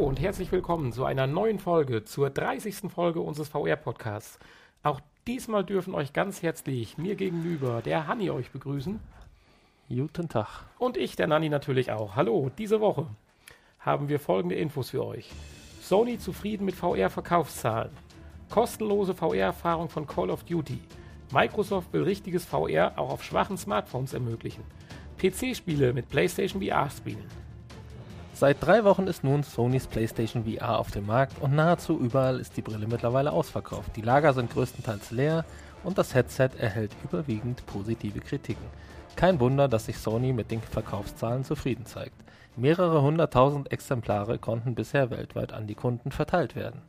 und herzlich willkommen zu einer neuen Folge, zur 30. Folge unseres VR-Podcasts. Auch diesmal dürfen euch ganz herzlich mir gegenüber der Hanni euch begrüßen. Guten Tag. Und ich, der Nanni, natürlich auch. Hallo, diese Woche haben wir folgende Infos für euch. Sony zufrieden mit VR-Verkaufszahlen. Kostenlose VR-Erfahrung von Call of Duty. Microsoft will richtiges VR auch auf schwachen Smartphones ermöglichen. PC-Spiele mit PlayStation VR spielen. Seit drei Wochen ist nun Sonys PlayStation VR auf dem Markt und nahezu überall ist die Brille mittlerweile ausverkauft. Die Lager sind größtenteils leer und das Headset erhält überwiegend positive Kritiken. Kein Wunder, dass sich Sony mit den Verkaufszahlen zufrieden zeigt. Mehrere hunderttausend Exemplare konnten bisher weltweit an die Kunden verteilt werden.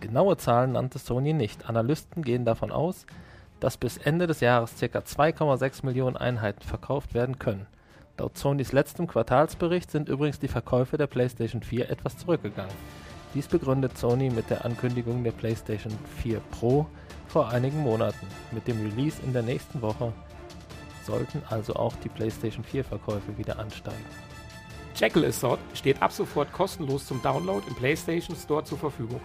Genaue Zahlen nannte Sony nicht. Analysten gehen davon aus, dass bis Ende des Jahres ca. 2,6 Millionen Einheiten verkauft werden können. Laut Sonys letztem Quartalsbericht sind übrigens die Verkäufe der PlayStation 4 etwas zurückgegangen. Dies begründet Sony mit der Ankündigung der PlayStation 4 Pro vor einigen Monaten. Mit dem Release in der nächsten Woche sollten also auch die PlayStation 4 Verkäufe wieder ansteigen. Jackal Assault steht ab sofort kostenlos zum Download im PlayStation Store zur Verfügung.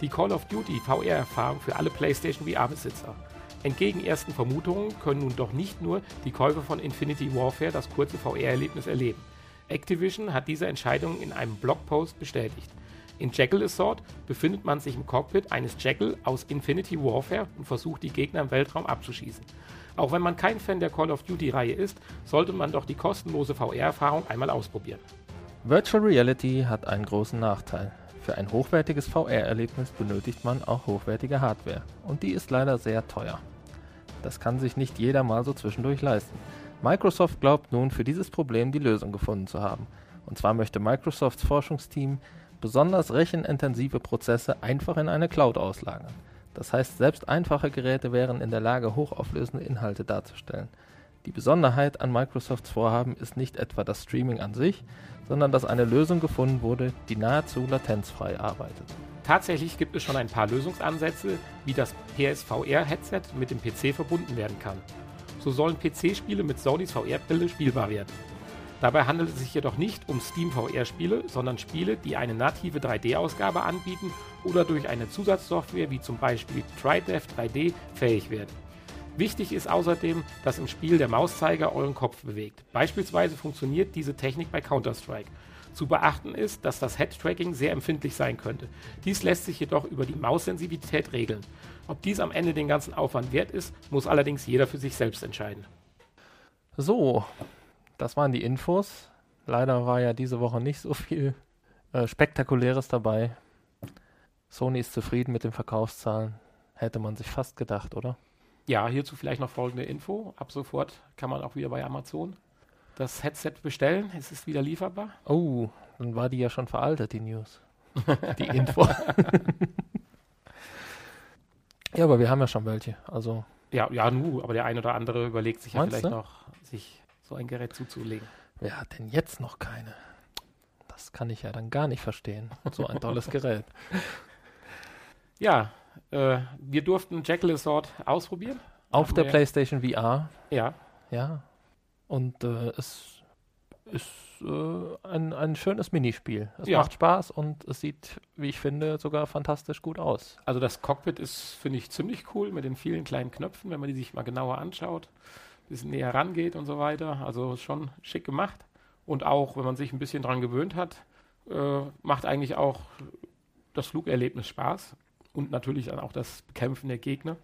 Die Call of Duty VR-Erfahrung für alle PlayStation VR-Besitzer. Entgegen ersten Vermutungen können nun doch nicht nur die Käufer von Infinity Warfare das kurze VR-Erlebnis erleben. Activision hat diese Entscheidung in einem Blogpost bestätigt. In Jackal Assault befindet man sich im Cockpit eines Jackal aus Infinity Warfare und versucht die Gegner im Weltraum abzuschießen. Auch wenn man kein Fan der Call of Duty-Reihe ist, sollte man doch die kostenlose VR-Erfahrung einmal ausprobieren. Virtual Reality hat einen großen Nachteil. Für ein hochwertiges VR-Erlebnis benötigt man auch hochwertige Hardware und die ist leider sehr teuer. Das kann sich nicht jeder mal so zwischendurch leisten. Microsoft glaubt nun für dieses Problem die Lösung gefunden zu haben. Und zwar möchte Microsofts Forschungsteam besonders rechenintensive Prozesse einfach in eine Cloud auslagern. Das heißt, selbst einfache Geräte wären in der Lage, hochauflösende Inhalte darzustellen. Die Besonderheit an Microsofts Vorhaben ist nicht etwa das Streaming an sich, sondern dass eine Lösung gefunden wurde, die nahezu latenzfrei arbeitet. Tatsächlich gibt es schon ein paar Lösungsansätze, wie das PSVR-Headset mit dem PC verbunden werden kann. So sollen PC-Spiele mit Sonys VR-Brille spielbar werden. Dabei handelt es sich jedoch nicht um Steam VR-Spiele, sondern Spiele, die eine native 3D-Ausgabe anbieten oder durch eine Zusatzsoftware wie zum Beispiel TriDev 3D fähig werden. Wichtig ist außerdem, dass im Spiel der Mauszeiger euren Kopf bewegt. Beispielsweise funktioniert diese Technik bei Counter-Strike. Zu beachten ist, dass das Head-Tracking sehr empfindlich sein könnte. Dies lässt sich jedoch über die Maussensitivität regeln. Ob dies am Ende den ganzen Aufwand wert ist, muss allerdings jeder für sich selbst entscheiden. So, das waren die Infos. Leider war ja diese Woche nicht so viel äh, Spektakuläres dabei. Sony ist zufrieden mit den Verkaufszahlen. Hätte man sich fast gedacht, oder? Ja, hierzu vielleicht noch folgende Info. Ab sofort kann man auch wieder bei Amazon das Headset bestellen. Es ist wieder lieferbar. Oh, dann war die ja schon veraltet, die News. die Info. ja, aber wir haben ja schon welche. Also. Ja, ja, nu, aber der ein oder andere überlegt sich ja vielleicht du? noch, sich so ein Gerät zuzulegen. Wer hat denn jetzt noch keine? Das kann ich ja dann gar nicht verstehen. So ein tolles Gerät. Ja, äh, wir durften Jekyll Assault ausprobieren. Auf der PlayStation VR. Ja. Ja. Und äh, es ist äh, ein, ein schönes Minispiel. Es ja. macht Spaß und es sieht, wie ich finde, sogar fantastisch gut aus. Also das Cockpit ist, finde ich, ziemlich cool mit den vielen kleinen Knöpfen, wenn man die sich mal genauer anschaut bisschen näher rangeht und so weiter. Also schon schick gemacht. Und auch, wenn man sich ein bisschen dran gewöhnt hat, äh, macht eigentlich auch das Flugerlebnis Spaß. Und natürlich dann auch das Bekämpfen der Gegner.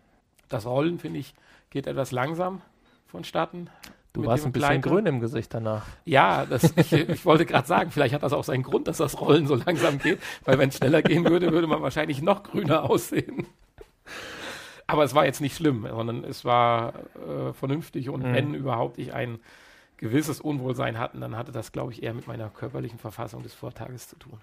Das Rollen, finde ich, geht etwas langsam vonstatten. Du warst ein bisschen grün im Gesicht danach. Ja, das, ich, ich wollte gerade sagen, vielleicht hat das auch seinen Grund, dass das Rollen so langsam geht, weil wenn es schneller gehen würde, würde man wahrscheinlich noch grüner aussehen. Aber es war jetzt nicht schlimm, sondern es war äh, vernünftig und mhm. wenn überhaupt ich ein gewisses Unwohlsein hatten, dann hatte das, glaube ich, eher mit meiner körperlichen Verfassung des Vortages zu tun.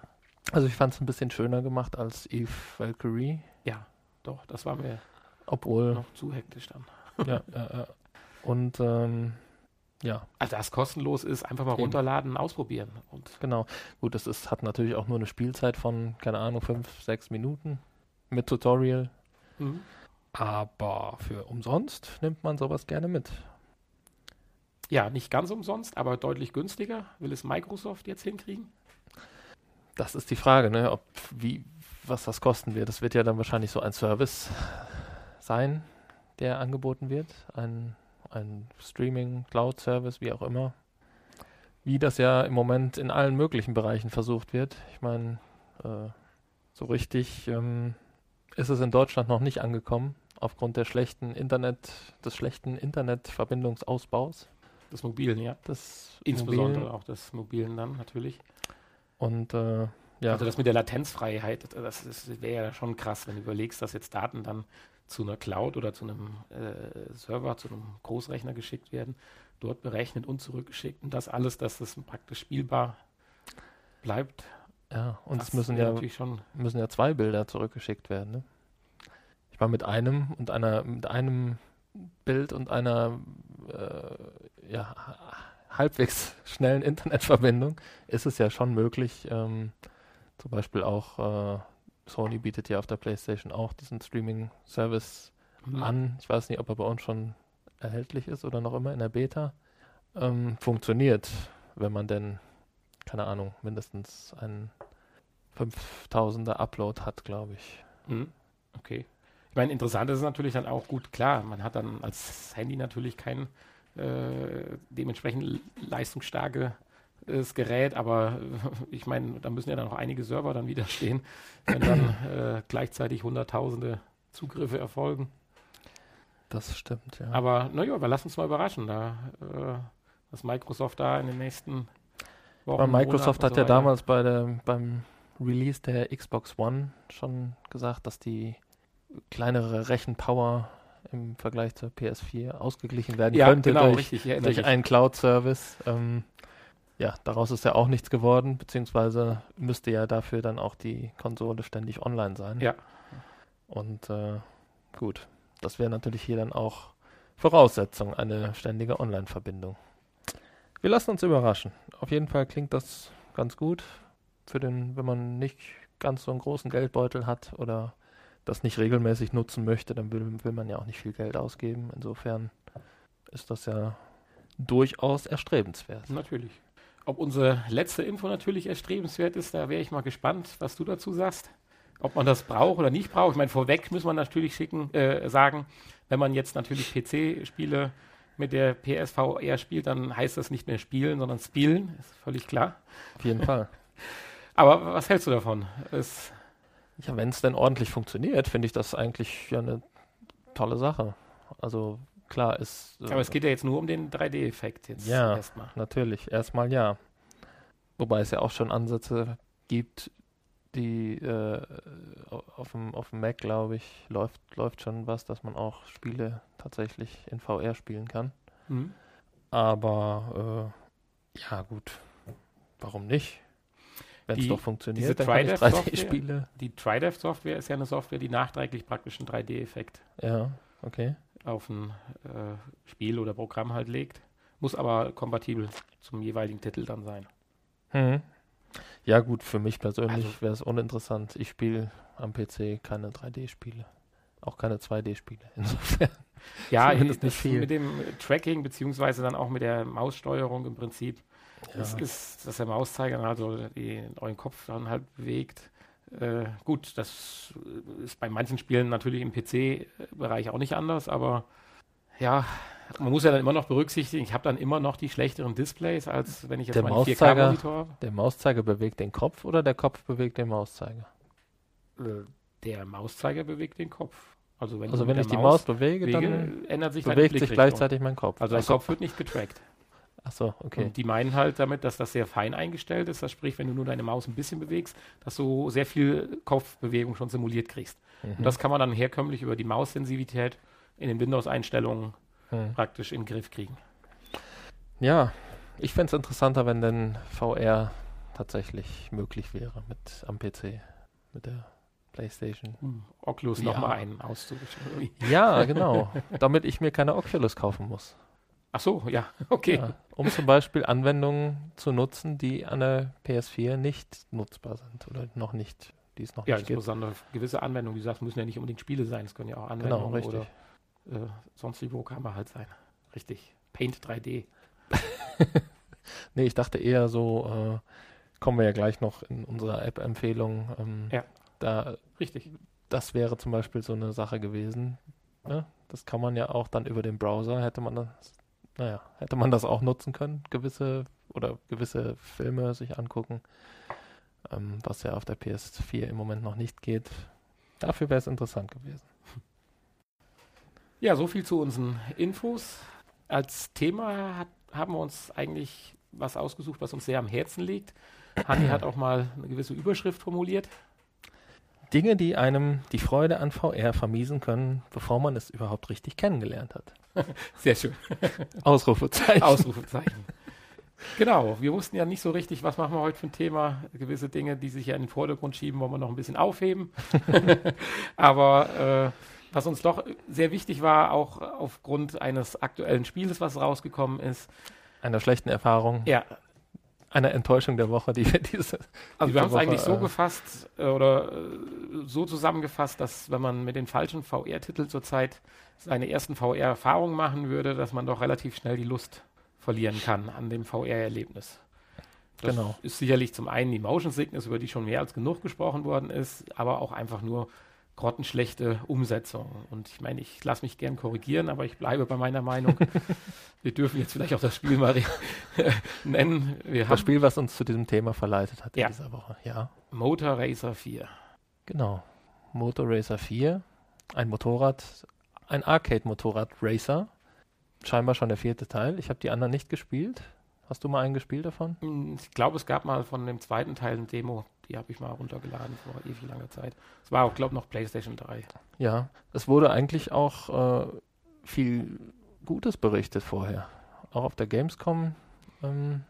Also ich fand es ein bisschen schöner gemacht als Eve Valkyrie. Ja, doch, das war mir obwohl noch zu hektisch dann. Ja, ja, ja. Und ähm, ja. Also das kostenlos ist, einfach mal Eben. runterladen, ausprobieren. Und genau. Gut, das ist, hat natürlich auch nur eine Spielzeit von, keine Ahnung, fünf, sechs Minuten mit Tutorial. Mhm. Aber für umsonst nimmt man sowas gerne mit. Ja, nicht ganz umsonst, aber deutlich günstiger. Will es Microsoft jetzt hinkriegen? Das ist die Frage, ne? Ob wie, was das kosten wird. Das wird ja dann wahrscheinlich so ein Service sein, der angeboten wird. Ein, ein Streaming, Cloud-Service, wie auch immer. Wie das ja im Moment in allen möglichen Bereichen versucht wird. Ich meine, äh, so richtig ähm, ist es in Deutschland noch nicht angekommen, aufgrund der schlechten Internet, des schlechten Internetverbindungsausbaus. Des mobilen, ja. Das Insbesondere mobilen. auch des mobilen dann natürlich. Und äh, ja, Also das mit der Latenzfreiheit, das, das wäre ja schon krass, wenn du überlegst, dass jetzt Daten dann zu einer Cloud oder zu einem äh, Server, zu einem Großrechner geschickt werden, dort berechnet und zurückgeschickt und das alles, dass das praktisch spielbar bleibt. ja, und es müssen ja müssen ja zwei Bilder zurückgeschickt werden. Ne? Ich war mit einem und einer mit einem Bild und einer äh, ja, halbwegs schnellen Internetverbindung ist es ja schon möglich. Ähm, zum Beispiel auch äh, Sony bietet ja auf der PlayStation auch diesen Streaming-Service an. Ich weiß nicht, ob er bei uns schon erhältlich ist oder noch immer in der Beta. Ähm, funktioniert, wenn man denn, keine Ahnung, mindestens einen 5000er Upload hat, glaube ich. Mhm. Okay. Ich meine, interessant ist natürlich dann auch gut, klar, man hat dann als Handy natürlich kein äh, dementsprechend leistungsstarkes Gerät, aber ich meine, da müssen ja dann noch einige Server dann wieder stehen, wenn dann äh, gleichzeitig hunderttausende Zugriffe erfolgen. Das stimmt, ja. Aber naja, wir lassen uns mal überraschen, da, äh, was Microsoft da in den nächsten Wochen. Aber Microsoft Monaten hat ja so weiter- damals bei der, beim Release der Xbox One schon gesagt, dass die kleinere Rechenpower im Vergleich zur PS4 ausgeglichen werden ja, könnte genau, durch, richtig, ich erinnere durch einen Cloud-Service. Ähm, ja, daraus ist ja auch nichts geworden, beziehungsweise müsste ja dafür dann auch die Konsole ständig online sein. Ja. Und äh, gut, das wäre natürlich hier dann auch Voraussetzung, eine ständige Online-Verbindung. Wir lassen uns überraschen. Auf jeden Fall klingt das ganz gut, für den, wenn man nicht ganz so einen großen Geldbeutel hat oder das nicht regelmäßig nutzen möchte, dann will, will man ja auch nicht viel Geld ausgeben. Insofern ist das ja durchaus erstrebenswert. Natürlich. Ob unsere letzte Info natürlich erstrebenswert ist, da wäre ich mal gespannt, was du dazu sagst. Ob man das braucht oder nicht braucht. Ich meine, vorweg muss man natürlich schicken, äh, sagen, wenn man jetzt natürlich PC-Spiele mit der PSVR spielt, dann heißt das nicht mehr spielen, sondern spielen. Ist völlig klar. Auf jeden Fall. Aber was hältst du davon? Es, Ja, wenn es denn ordentlich funktioniert, finde ich das eigentlich ja eine tolle Sache. Also klar ist. äh, aber es geht ja jetzt nur um den 3D-Effekt jetzt Ja. erstmal. Natürlich, erstmal ja. Wobei es ja auch schon Ansätze gibt, die äh, au- auf dem auf dem Mac, glaube ich, läuft, läuft schon was, dass man auch Spiele tatsächlich in VR spielen kann. Mhm. Aber äh, ja, gut, warum nicht? Wenn es doch funktioniert, diese TriDev-Software- 3D-Spiele. Die TriDev-Software ist ja eine Software, die nachträglich praktisch einen 3D-Effekt Ja, okay. auf ein äh, Spiel oder Programm halt legt. Muss aber kompatibel zum jeweiligen Titel dann sein. Hm. Ja, gut, für mich persönlich Also- wäre es uninteressant. Ich spiele am PC keine 3D-Spiele. Auch keine 2D-Spiele. Insofern. Ja, das nicht viel. mit dem Tracking beziehungsweise dann auch mit der Maussteuerung im Prinzip Ja. ist, ist, dass der Mauszeiger dann also den euren Kopf dann halt bewegt. Äh, gut, das ist bei manchen Spielen natürlich im PC-Bereich auch nicht anders, aber ja, man muss ja dann immer noch berücksichtigen, ich habe dann immer noch die schlechteren Displays, als wenn ich jetzt Der meinen Mauszeiger- 4K-Monitor habe. Der Mauszeiger bewegt den Kopf oder der Kopf bewegt den Mauszeiger? Äh, Der Mauszeiger bewegt den Kopf. Also wenn, Also wenn ich der die Maus Maus bewege, dann bewege, ändert sich bewegt sich gleichzeitig mein Kopf. Also dein Ach so, Kopf wird nicht getrackt. Ach so, okay. Und die meinen halt damit, dass das sehr fein eingestellt ist. Das sprich, wenn du nur deine Maus ein bisschen bewegst, dass du sehr viel Kopfbewegung schon simuliert kriegst. Mhm. Und das kann man dann herkömmlich über die Maussensitivität in den Windows-Einstellungen Hm. praktisch in den Griff kriegen. Ja, ich fände es interessanter, wenn denn VR tatsächlich möglich wäre mit am PC, mit der Playstation. Hm, Oculus Ja. nochmal einen auszurichten. Ja, genau. damit ich mir keine Oculus kaufen muss. Ach so, ja, okay. Ja, um zum Beispiel Anwendungen zu nutzen, die an der PS4 nicht nutzbar sind oder noch nicht, die es noch Ja, nicht gibt. insbesondere gewisse Anwendungen, wie du sagst, müssen ja nicht unbedingt Spiele sein, es können ja auch Genau, Anwendungen richtig. oder äh, sonstige Programme halt sein. Richtig. Paint 3D. Nee, ich dachte eher so äh, kommen wir ja gleich noch in unserer App-Empfehlung. Ähm, Ja. Da, Richtig. das wäre zum Beispiel so eine Sache gewesen. Ne? Das kann man ja auch dann über den Browser, hätte man das, naja, hätte man das auch nutzen können, gewisse oder gewisse Filme sich angucken, ähm, was ja auf der PS4 im Moment noch nicht geht. Dafür wäre es interessant gewesen. Ja, so viel zu unseren Infos. Als Thema hat, haben wir uns eigentlich was ausgesucht, was uns sehr am Herzen liegt. Hanni hat auch mal eine gewisse Überschrift formuliert. Dinge, die einem die Freude an VR vermiesen können, bevor man es überhaupt richtig kennengelernt hat. Sehr schön. Ausrufezeichen. Ausrufezeichen. Genau, wir wussten ja nicht so richtig, was machen wir heute für ein Thema. Gewisse Dinge, die sich ja in den Vordergrund schieben, wollen wir noch ein bisschen aufheben. Aber äh, was uns doch sehr wichtig war, auch aufgrund eines aktuellen Spieles, was rausgekommen ist. Einer schlechten Erfahrung, Ja, einer Enttäuschung der Woche, die wir diese. also diese wir haben es eigentlich so äh, gefasst äh, oder äh, so zusammengefasst, dass wenn man mit den falschen VR-Titeln zurzeit seine ersten VR-Erfahrungen machen würde, dass man doch relativ schnell die Lust verlieren kann an dem VR-Erlebnis. Das Genau. ist sicherlich zum einen die Motion Sickness, über die schon mehr als genug gesprochen worden ist, aber auch einfach nur grottenschlechte Umsetzung. Und ich meine, ich lasse mich gern korrigieren, aber ich bleibe bei meiner Meinung. Wir dürfen jetzt vielleicht auch das Spiel mal nennen. Wir Das Spiel, was uns zu diesem Thema verleitet hat Ja. in dieser Woche. Ja, Motor Racer 4. genau. Motor Racer 4, ein Motorrad, ein Arcade-Motorrad Racer. Scheinbar schon der vierte Teil. Ich habe die anderen nicht gespielt. Hast du mal einen gespielt davon? Hm, Ich glaube, es gab mal von dem zweiten Teil eine Demo, die habe ich mal runtergeladen vor ewig langer Zeit. Es war auch, glaube ich, noch PlayStation 3. Ja, es wurde eigentlich auch äh, viel Gutes berichtet vorher. Auch auf der Gamescom ähm,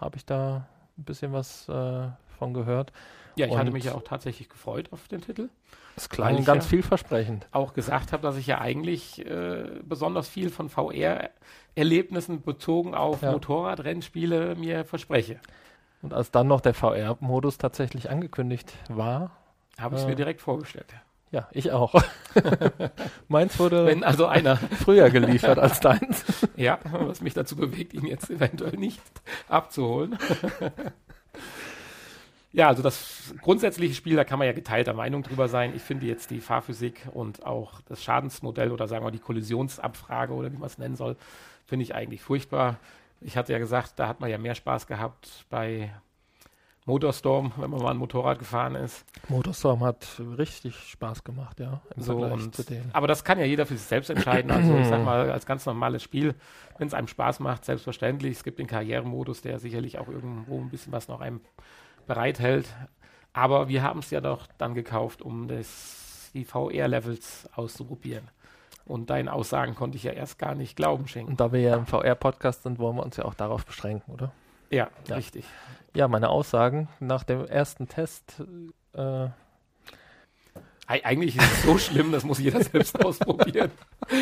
habe ich da ein bisschen was äh, von gehört. Ja, ich hatte Und- mich ja auch tatsächlich gefreut auf den Titel. Es Weil klang ich ganz ja- vielversprechend. Auch gesagt habe, dass ich ja eigentlich äh, besonders viel von VR-Erlebnissen bezogen auf Ja. Motorradrennspiele mir verspreche. Und als dann noch der VR-Modus tatsächlich angekündigt war, Habe ich Ja. mir direkt vorgestellt. ja, ich auch. Meins wurde Wenn also einer, früher geliefert als deins. ja, was mich dazu bewegt, ihn jetzt eventuell nicht abzuholen. ja, also das grundsätzliche Spiel, da kann man ja geteilter Meinung drüber sein. Ich finde jetzt die Fahrphysik und auch das Schadensmodell oder sagen wir die Kollisionsabfrage oder wie man es nennen soll, finde ich eigentlich furchtbar. Ich hatte ja gesagt, da hat man ja mehr Spaß gehabt bei Motorstorm, wenn man mal ein Motorrad gefahren ist. Motorstorm hat richtig Spaß gemacht, ja. So, und, aber das kann ja jeder für sich selbst entscheiden. Also ich sag mal, als ganz normales Spiel, wenn es einem Spaß macht, selbstverständlich. Es gibt den Karrieremodus, der sicherlich auch irgendwo ein bisschen was noch einem bereithält. Aber wir haben es ja doch dann gekauft, um das, die VR-Levels auszuprobieren. Und deinen Aussagen konnte ich ja erst gar nicht Glauben schenken. Und da wir ja im VR-Podcast sind, wollen wir uns ja auch darauf beschränken, oder? Ja, Ja. richtig. Ja, meine Aussagen nach dem ersten Test. Äh, Eig- Eigentlich ist es so schlimm, das muss jeder selbst ausprobieren.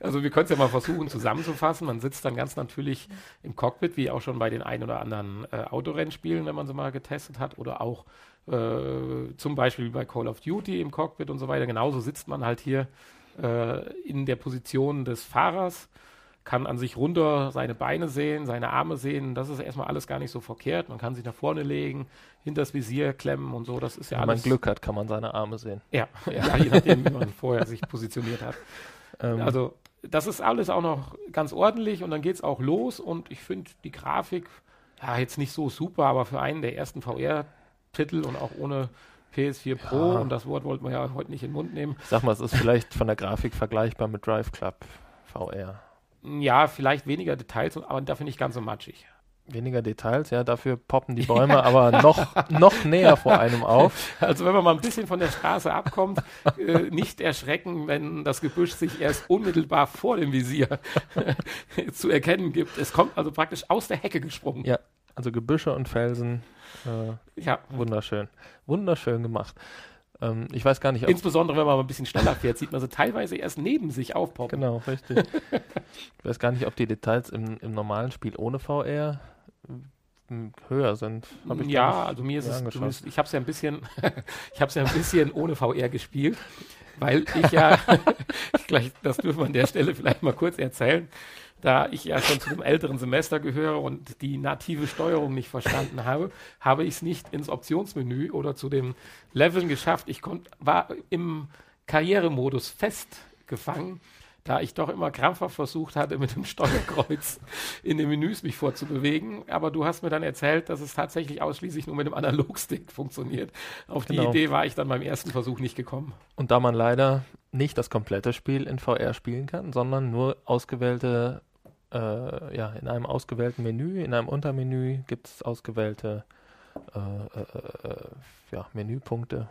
Also wir können es ja mal versuchen zusammenzufassen. Man sitzt dann ganz natürlich im Cockpit, wie auch schon bei den ein oder anderen äh, Autorennspielen, wenn man sie mal getestet hat, oder auch äh, zum Beispiel bei Call of Duty im Cockpit und so weiter. Genauso sitzt man halt hier äh, in der Position des Fahrers, kann an sich runter seine Beine sehen, seine Arme sehen. Das ist erstmal alles gar nicht so verkehrt. Man kann sich nach vorne legen, hinters Visier klemmen und so. Das ist ja wenn man alles. Glück hat, kann man seine Arme sehen. Ja, ja. je nachdem, wie man vorher sich positioniert hat. Ähm, Also, das ist alles auch noch ganz ordentlich und dann geht es auch los und ich finde die Grafik, ja, jetzt nicht so super, aber für einen der ersten VR-Titel und auch ohne PS4 Pro, Ja. und das Wort wollten wir ja heute nicht in den Mund nehmen. sag mal, es ist vielleicht von der Grafik vergleichbar mit Drive Club VR. Ja, vielleicht weniger Details, aber dafür nicht ganz so matschig. Weniger Details, ja, dafür poppen die Bäume aber noch, noch näher vor einem auf. Also wenn man mal ein bisschen von der Straße abkommt, äh, nicht erschrecken, wenn das Gebüsch sich erst unmittelbar vor dem Visier zu erkennen gibt. Es kommt also praktisch aus der Hecke gesprungen. Ja, also Gebüsche und Felsen, äh, Ja, wunderschön. Wunderschön gemacht. Ähm, ich weiß gar nicht, ob insbesondere wenn man mal ein bisschen schneller fährt, sieht man sie teilweise erst neben sich aufpoppen. Genau, richtig. ich weiß gar nicht, ob die Details im, im normalen Spiel ohne VR m, höher sind. Ich ja, also mir ist es zumindest, ich habe es ja ein bisschen, ich habe es ja ein bisschen ohne VR gespielt, weil ich ja, gleich, das dürfen wir an der Stelle vielleicht mal kurz erzählen. da ich ja schon zu dem älteren Semester gehöre und die native Steuerung nicht verstanden habe, habe ich es nicht ins Optionsmenü oder zu den Leveln geschafft. Ich konnt, war im Karrieremodus festgefangen da ich doch immer krampfhaft versucht hatte, mit dem Steuerkreuz in den Menüs mich vorzubewegen. Aber du hast mir dann erzählt, dass es tatsächlich ausschließlich nur mit dem Analogstick funktioniert. Auf genau. die Idee war ich dann beim ersten Versuch nicht gekommen. Und da man leider nicht das komplette Spiel in VR spielen kann, sondern nur ausgewählte, äh, ja, in einem ausgewählten Menü, in einem Untermenü gibt es ausgewählte äh, äh, äh, ja, Menüpunkte.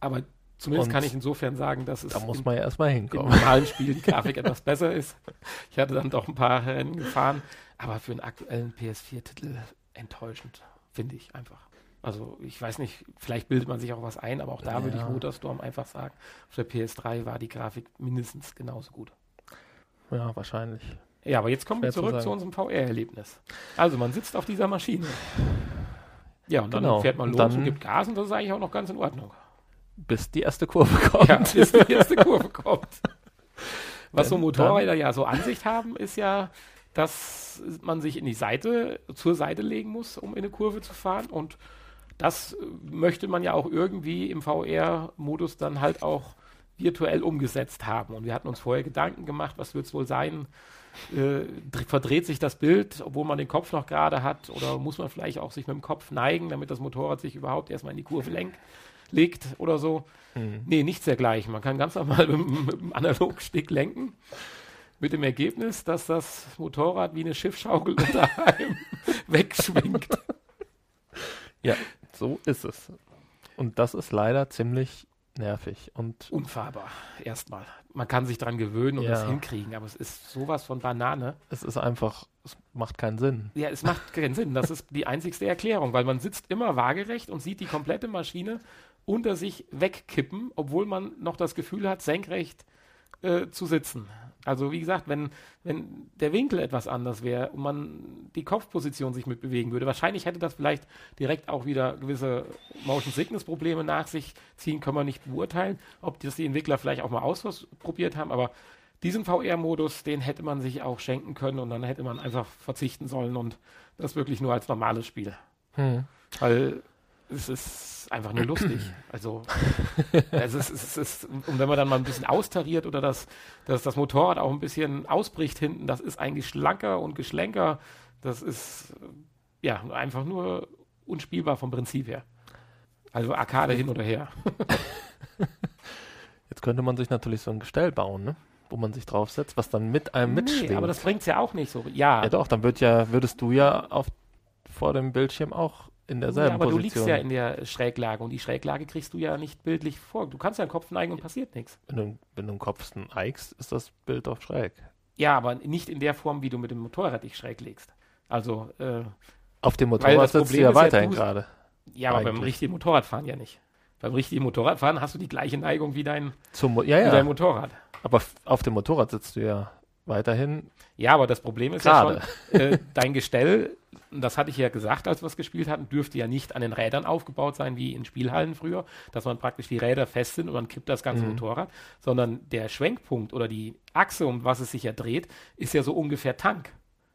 Aber Zumindest und kann ich insofern sagen, dass es da muss man ja erstmal hinkommen. im normalen Spiel die Grafik etwas besser ist. Ich hatte dann doch ein paar Rennen gefahren, aber für einen aktuellen PS4-Titel enttäuschend, finde ich einfach. Also ich weiß nicht, vielleicht bildet man sich auch was ein, aber auch da ja. würde ich Motorstorm einfach sagen, auf der PS3 war die Grafik mindestens genauso gut. Ja, wahrscheinlich. Ja, aber jetzt kommen Schwer wir zurück zu, zu unserem VR-Erlebnis. Also man sitzt auf dieser Maschine. Ja, und genau. dann fährt man los und, und gibt Gas und das ist eigentlich auch noch ganz in Ordnung bis die erste Kurve kommt. Ja, bis die erste Kurve kommt. Was so Motorräder ja so Ansicht haben, ist ja, dass man sich in die Seite, zur Seite legen muss, um in eine Kurve zu fahren. Und das möchte man ja auch irgendwie im VR-Modus dann halt auch virtuell umgesetzt haben. Und wir hatten uns vorher Gedanken gemacht, was wird es wohl sein? Äh, verdreht sich das Bild, obwohl man den Kopf noch gerade hat? Oder muss man vielleicht auch sich mit dem Kopf neigen, damit das Motorrad sich überhaupt erstmal in die Kurve lenkt? Legt oder so. Mhm. Nee, nichts dergleichen. Man kann ganz normal mit, mit dem Analogstick lenken. Mit dem Ergebnis, dass das Motorrad wie eine Schiffschaukel unter einem wegschwingt. Ja, so ist es. Und das ist leider ziemlich nervig und unfahrbar. Erstmal. Man kann sich dran gewöhnen und ja. das hinkriegen, aber es ist sowas von Banane. Es ist einfach, es macht keinen Sinn. Ja, es macht keinen Sinn. Das ist die einzigste Erklärung, weil man sitzt immer waagerecht und sieht die komplette Maschine unter sich wegkippen, obwohl man noch das Gefühl hat, senkrecht äh, zu sitzen. Also wie gesagt, wenn, wenn der Winkel etwas anders wäre und man die Kopfposition sich mitbewegen würde, wahrscheinlich hätte das vielleicht direkt auch wieder gewisse Motion Sickness Probleme nach sich ziehen, können wir nicht beurteilen, ob das die Entwickler vielleicht auch mal ausprobiert haben, aber diesen VR-Modus, den hätte man sich auch schenken können und dann hätte man einfach verzichten sollen und das wirklich nur als normales Spiel. Hm. Weil es ist einfach nur lustig. Also, also es, ist, es ist, und wenn man dann mal ein bisschen austariert oder das, dass das Motorrad auch ein bisschen ausbricht hinten, das ist eigentlich schlanker und geschlenker. Das ist ja einfach nur unspielbar vom Prinzip her. Also Arcade hin oder her. Jetzt könnte man sich natürlich so ein Gestell bauen, ne? wo man sich draufsetzt, was dann mit einem nee, mitschwingt. aber das bringt es ja auch nicht so. Ja. Ja doch, dann wird ja, würdest du ja auf, vor dem Bildschirm auch in derselben ja, aber Position. du liegst ja in der Schräglage und die Schräglage kriegst du ja nicht bildlich vor. Du kannst ja den Kopf neigen und passiert nichts. Wenn du, wenn du den Kopf neigst, ist das Bild doch schräg. Ja, aber nicht in der Form, wie du mit dem Motorrad dich schräg legst. Also äh, auf dem Motorrad sitzt du ja weiterhin ja, gerade. Ja, aber beim richtigen Motorradfahren ja nicht. Beim richtigen Motorradfahren hast du die gleiche Neigung wie dein, Zum, ja, ja. wie dein Motorrad. Aber auf dem Motorrad sitzt du ja weiterhin. Ja, aber das Problem ist Grade. ja schon, äh, dein Gestell, das hatte ich ja gesagt, als wir es gespielt hatten, dürfte ja nicht an den Rädern aufgebaut sein wie in Spielhallen früher, dass man praktisch die Räder fest sind und man kippt das ganze mhm. Motorrad, sondern der Schwenkpunkt oder die Achse, um was es sich ja dreht, ist ja so ungefähr Tank.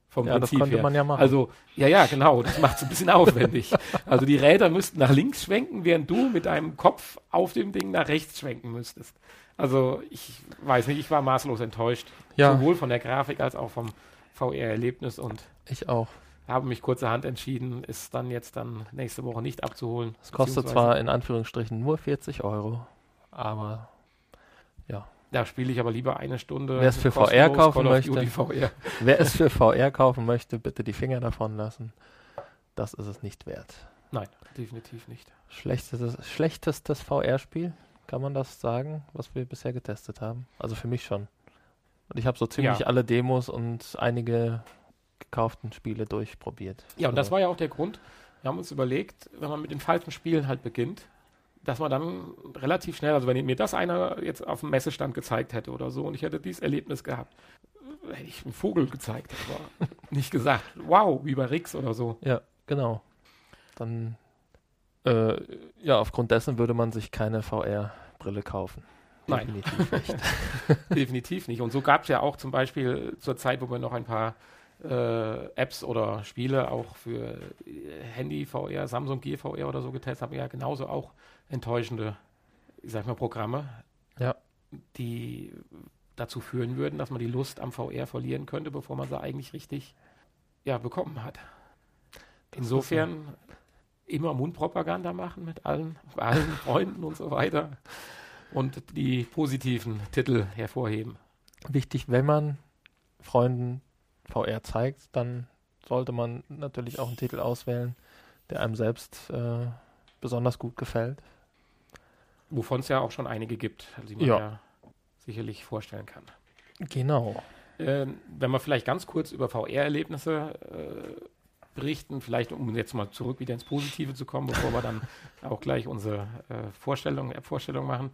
Vom ja, Prinzip das könnte her. man ja machen. Also, ja, ja, genau. Das macht es ein bisschen aufwendig. Also die Räder müssten nach links schwenken, während du mit deinem Kopf auf dem Ding nach rechts schwenken müsstest. Also ich weiß nicht, ich war maßlos enttäuscht. Ja. Sowohl von der Grafik als auch vom VR-Erlebnis und ich auch. Habe mich kurzerhand entschieden, ist dann jetzt dann nächste Woche nicht abzuholen. Es kostet zwar in Anführungsstrichen nur 40 Euro, aber ja. Da spiele ich aber lieber eine Stunde. Wer es für VR kaufen möchte, wer es für VR kaufen möchte, bitte die Finger davon lassen. Das ist es nicht wert. Nein, definitiv nicht. Schlechtestes, schlechtestes VR-Spiel? Kann man das sagen, was wir bisher getestet haben? Also für mich schon. Und ich habe so ziemlich ja. alle Demos und einige gekauften Spiele durchprobiert. Ja, und das war ja auch der Grund. Wir haben uns überlegt, wenn man mit den falschen Spielen halt beginnt, dass man dann relativ schnell, also wenn mir das einer jetzt auf dem Messestand gezeigt hätte oder so und ich hätte dieses Erlebnis gehabt, hätte ich einen Vogel gezeigt, aber nicht gesagt, wow, wie bei Rix oder so. Ja, genau. Dann äh, ja, aufgrund dessen würde man sich keine VR-Brille kaufen. Nein. Definitiv nicht. Definitiv nicht. Und so gab es ja auch zum Beispiel zur Zeit, wo wir noch ein paar äh, Apps oder Spiele auch für äh, Handy VR, Samsung Gear VR oder so getestet haben, ja genauso auch enttäuschende, ich sag mal, Programme, Ja. die dazu führen würden, dass man die Lust am VR verlieren könnte, bevor man sie eigentlich richtig ja, bekommen hat. Insofern immer Mundpropaganda machen mit allen, allen Freunden und so weiter und die positiven Titel hervorheben. Wichtig, wenn man Freunden VR zeigt, dann sollte man natürlich auch einen Titel auswählen, der einem selbst äh, besonders gut gefällt. Wovon es ja auch schon einige gibt, die man Ja. ja, sicherlich vorstellen kann. Genau. Ähm, wenn wir vielleicht ganz kurz über VR-Erlebnisse äh, berichten, vielleicht um jetzt mal zurück wieder ins Positive zu kommen, bevor wir dann auch gleich unsere äh, Vorstellung, App-Vorstellung machen.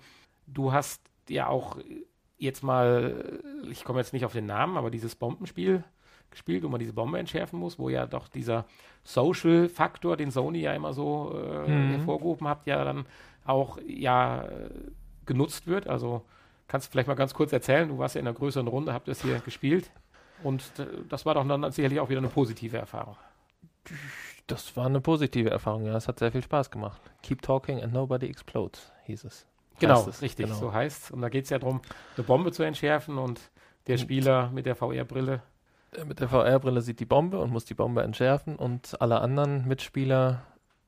Du hast ja auch jetzt mal, ich komme jetzt nicht auf den Namen, aber dieses Bombenspiel gespielt, wo man diese Bombe entschärfen muss, wo ja doch dieser Social-Faktor, den Sony ja immer so äh, Mhm. hervorgehoben hat, ja dann auch ja genutzt wird. Also kannst du vielleicht mal ganz kurz erzählen, du warst ja in einer größeren Runde, habt das hier gespielt und äh, das war doch dann sicherlich auch wieder eine positive Erfahrung. Das war eine positive Erfahrung, ja. Es hat sehr viel Spaß gemacht. Keep talking and nobody explodes, hieß es. Genau, es, richtig, genau. so heißt es. Und da geht es ja darum, eine Bombe zu entschärfen und der Spieler mit der VR-Brille, Mit der VR-Brille sieht die Bombe und muss die Bombe entschärfen und alle anderen Mitspieler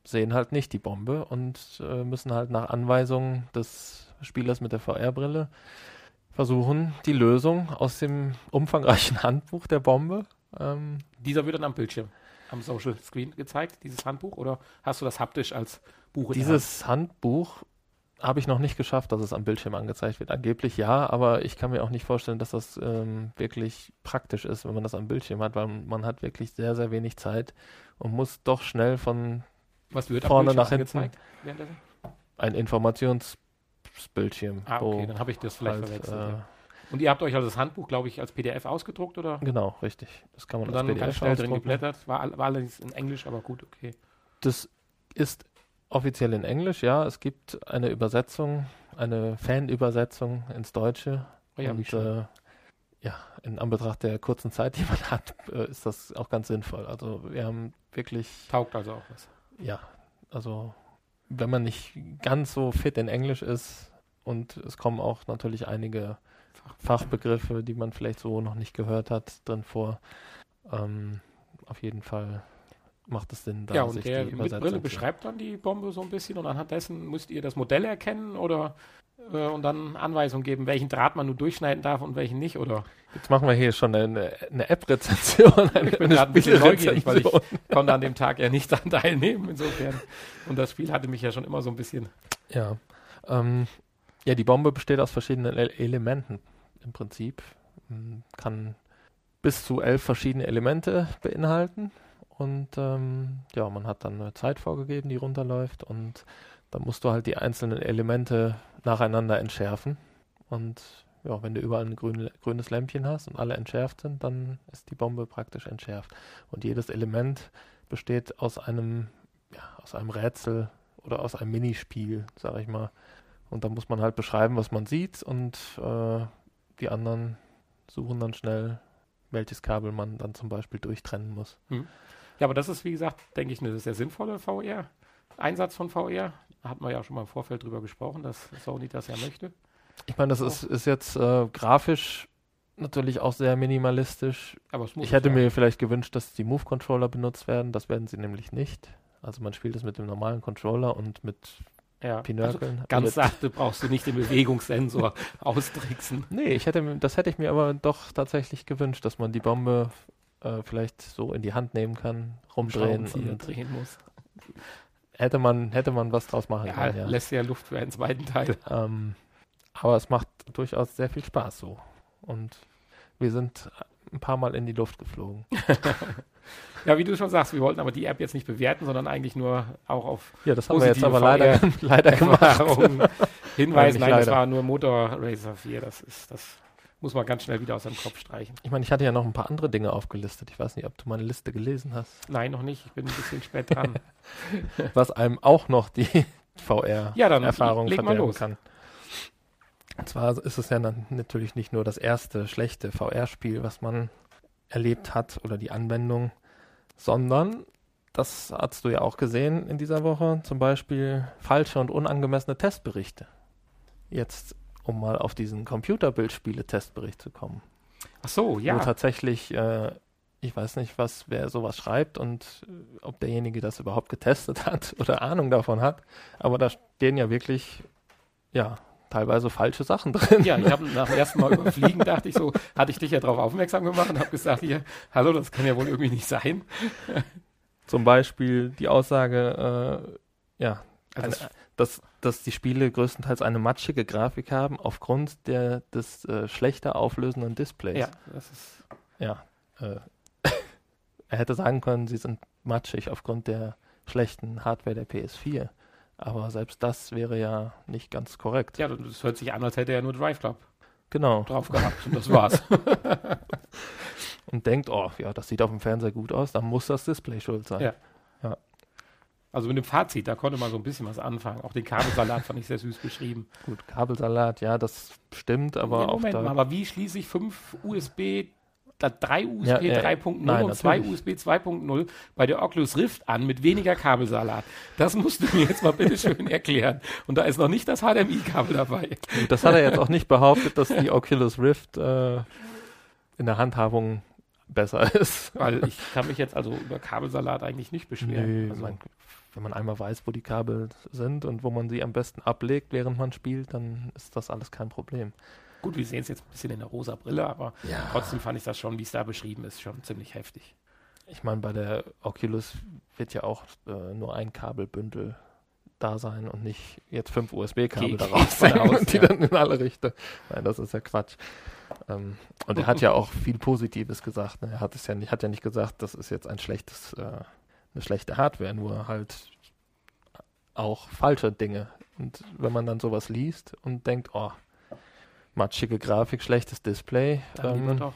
sehen halt nicht die Bombe und äh, müssen halt nach Anweisungen des Spielers mit der VR-Brille versuchen, die Lösung aus dem umfangreichen Handbuch der Bombe. Ähm, dieser wird dann am Bildschirm, am Social Screen gezeigt, dieses Handbuch, oder hast du das haptisch als Buch in der dieses Handbuch habe ich noch nicht geschafft, dass es am Bildschirm angezeigt wird. Angeblich ja, aber ich kann mir auch nicht vorstellen, dass das ähm, wirklich praktisch ist, wenn man das am Bildschirm hat, weil man hat wirklich sehr, sehr wenig Zeit und muss doch schnell von vorne nach hinten. ein Informationsbildschirm. Ah, okay, dann habe ich das vielleicht halt, verwechselt. äh, ja. Und ihr habt euch also das Handbuch, glaube ich, als PDF ausgedruckt, oder? Genau, richtig. Das kann man Und als dann PDF ganz schnell drin geblättert. War, war allerdings in Englisch, aber gut, okay. Das ist offiziell in Englisch, ja. Es gibt eine Übersetzung, eine Fanübersetzung ins Deutsche. Oh ja, und äh, ja, in Anbetracht der kurzen Zeit, die man hat, äh, ist das auch ganz sinnvoll. Also wir haben wirklich, Taugt also auch was. ja, also wenn man nicht ganz so fit in Englisch ist und es kommen auch natürlich einige Fachbegriffe, die man vielleicht so noch nicht gehört hat, drin vor. Ähm, auf jeden Fall macht es Sinn, da ja, und der die mit Brille beschreibt dann die Bombe so ein bisschen und anhand dessen müsst ihr das Modell erkennen oder äh, und dann Anweisungen geben, welchen Draht man nur durchschneiden darf und welchen nicht, oder? Jetzt machen wir hier schon eine, eine App-Rezension. Ich bin gerade ein bisschen neugierig, weil ich konnte an dem Tag ja nicht daran teilnehmen, insofern. Und das Spiel hatte mich ja schon immer so ein bisschen. Ja. Ähm, ja, die Bombe besteht aus verschiedenen Elementen im Prinzip. Ähm, Kann bis zu elf verschiedene Elemente beinhalten. Und ähm, ja, man hat dann eine Zeit vorgegeben, die runterläuft. Und dann musst du halt die einzelnen Elemente nacheinander entschärfen. Und ja, wenn du überall ein grün, grünes Lämpchen hast und alle entschärft sind, dann ist die Bombe praktisch entschärft. Und jedes Element besteht aus einem, ja, aus einem Rätsel oder aus einem Minispiel, sag ich mal. Und da muss man halt beschreiben, was man sieht und äh, die anderen suchen dann schnell, welches Kabel man dann zum Beispiel durchtrennen muss. Ja, aber das ist, wie gesagt, denke ich, eine sehr sinnvolle VR. Einsatz von VR. Da hatten wir ja schon mal im Vorfeld drüber gesprochen, dass Sony das ja möchte. Ich meine, das ist, ist jetzt äh, grafisch natürlich auch sehr minimalistisch. Aber es muss Ich hätte ja. mir vielleicht gewünscht, dass die Move-Controller benutzt werden. Das werden sie nämlich nicht. Also man spielt es mit dem normalen Controller und mit ja. also Pinökeln. ganz mit, sachte brauchst du nicht den Bewegungssensor austricksen. Nee, ich hätte, das hätte ich mir aber doch tatsächlich gewünscht, dass man die Bombe äh, vielleicht so in die Hand nehmen kann, rumdrehen und drehen muss. hätte man, hätte man was draus machen Ja, können, ja. lässt ja Luft für einen zweiten Teil. Ähm, aber es macht durchaus sehr viel Spaß so. Und wir sind ein paar Mal in die Luft geflogen. Ja, wie du schon sagst, wir wollten aber die App jetzt nicht bewerten, sondern eigentlich nur auch auf Ja, das haben wir jetzt aber leider, leider gemacht. Hinweisen. Nein, das leider. war nur Motor Racer 4. Das ist, das muss man ganz schnell wieder aus seinem Kopf streichen. Ich meine, ich hatte ja noch ein paar andere Dinge aufgelistet. Ich weiß nicht, ob du meine Liste gelesen hast. Nein, noch nicht. Ich bin ein bisschen spät dran. Was einem auch noch die VR Ja, verderben los. kann. Und zwar ist es ja natürlich nicht nur das erste schlechte VR-Spiel, was man erlebt hat oder die Anwendung, sondern das hast du ja auch gesehen in dieser Woche, zum Beispiel falsche und unangemessene Testberichte. Jetzt, um mal auf diesen Computerbildspiele-Testbericht zu kommen. Ach so, ja. Wo tatsächlich, äh, ich weiß nicht, was, wer sowas schreibt und äh, ob derjenige das überhaupt getestet hat oder Ahnung davon hat, aber da stehen ja wirklich, ja, teilweise falsche Sachen drin. Ja, ich habe nach dem ersten Mal überfliegen, dachte ich so, hatte ich dich ja darauf aufmerksam gemacht und habe gesagt, hier, hallo, das kann ja wohl irgendwie nicht sein. Zum Beispiel die Aussage, äh, ja, also eine, dass, dass die Spiele größtenteils eine matschige Grafik haben aufgrund der, des äh, schlechter auflösenden Displays. Ja, das ist. Ja. Äh, er hätte sagen können, sie sind matschig aufgrund der schlechten Hardware der PS4. Aber selbst das wäre ja nicht ganz korrekt. Ja, das hört sich an, als hätte er nur Drive Club genau. drauf gehabt und das war's. und denkt, oh, ja, das sieht auf dem Fernseher gut aus, dann muss das Display schuld sein. Ja. ja. Also mit dem Fazit, da konnte man so ein bisschen was anfangen. Auch den Kabelsalat fand ich sehr süß beschrieben. Gut, Kabelsalat, ja, das stimmt, aber ja, Moment mal, aber wie schließe ich fünf USB drei USB ja, ja, 3.0 und zwei USB 2.0 bei der Oculus Rift an mit weniger Kabelsalat. Das musst du mir jetzt mal bitte schön erklären. Und da ist noch nicht das HDMI-Kabel dabei. Das hat er jetzt auch nicht behauptet, dass die Oculus Rift äh, in der Handhabung besser ist. Weil ich kann mich jetzt also über Kabelsalat eigentlich nicht beschweren. Nee, also, man, wenn man einmal weiß, wo die Kabel sind und wo man sie am besten ablegt, während man spielt, dann ist das alles kein Problem. Gut, wir sehen es jetzt ein bisschen in der rosa Brille, aber ja. trotzdem fand ich das schon, wie es da beschrieben ist, schon ziemlich heftig. Ich meine, bei der Oculus wird ja auch äh, nur ein Kabelbündel da sein und nicht jetzt fünf USB-Kabel daraus sein aus, und die ja. dann in alle Richtungen. Nein, das ist ja Quatsch. Ähm, und er hat ja auch viel Positives gesagt. Ne? Er hat es ja nicht, hat ja nicht gesagt, das ist jetzt ein schlechtes, äh, eine schlechte Hardware, nur halt auch falsche Dinge. Und wenn man dann sowas liest und denkt, oh, matschige Grafik, schlechtes Display, dann, ähm,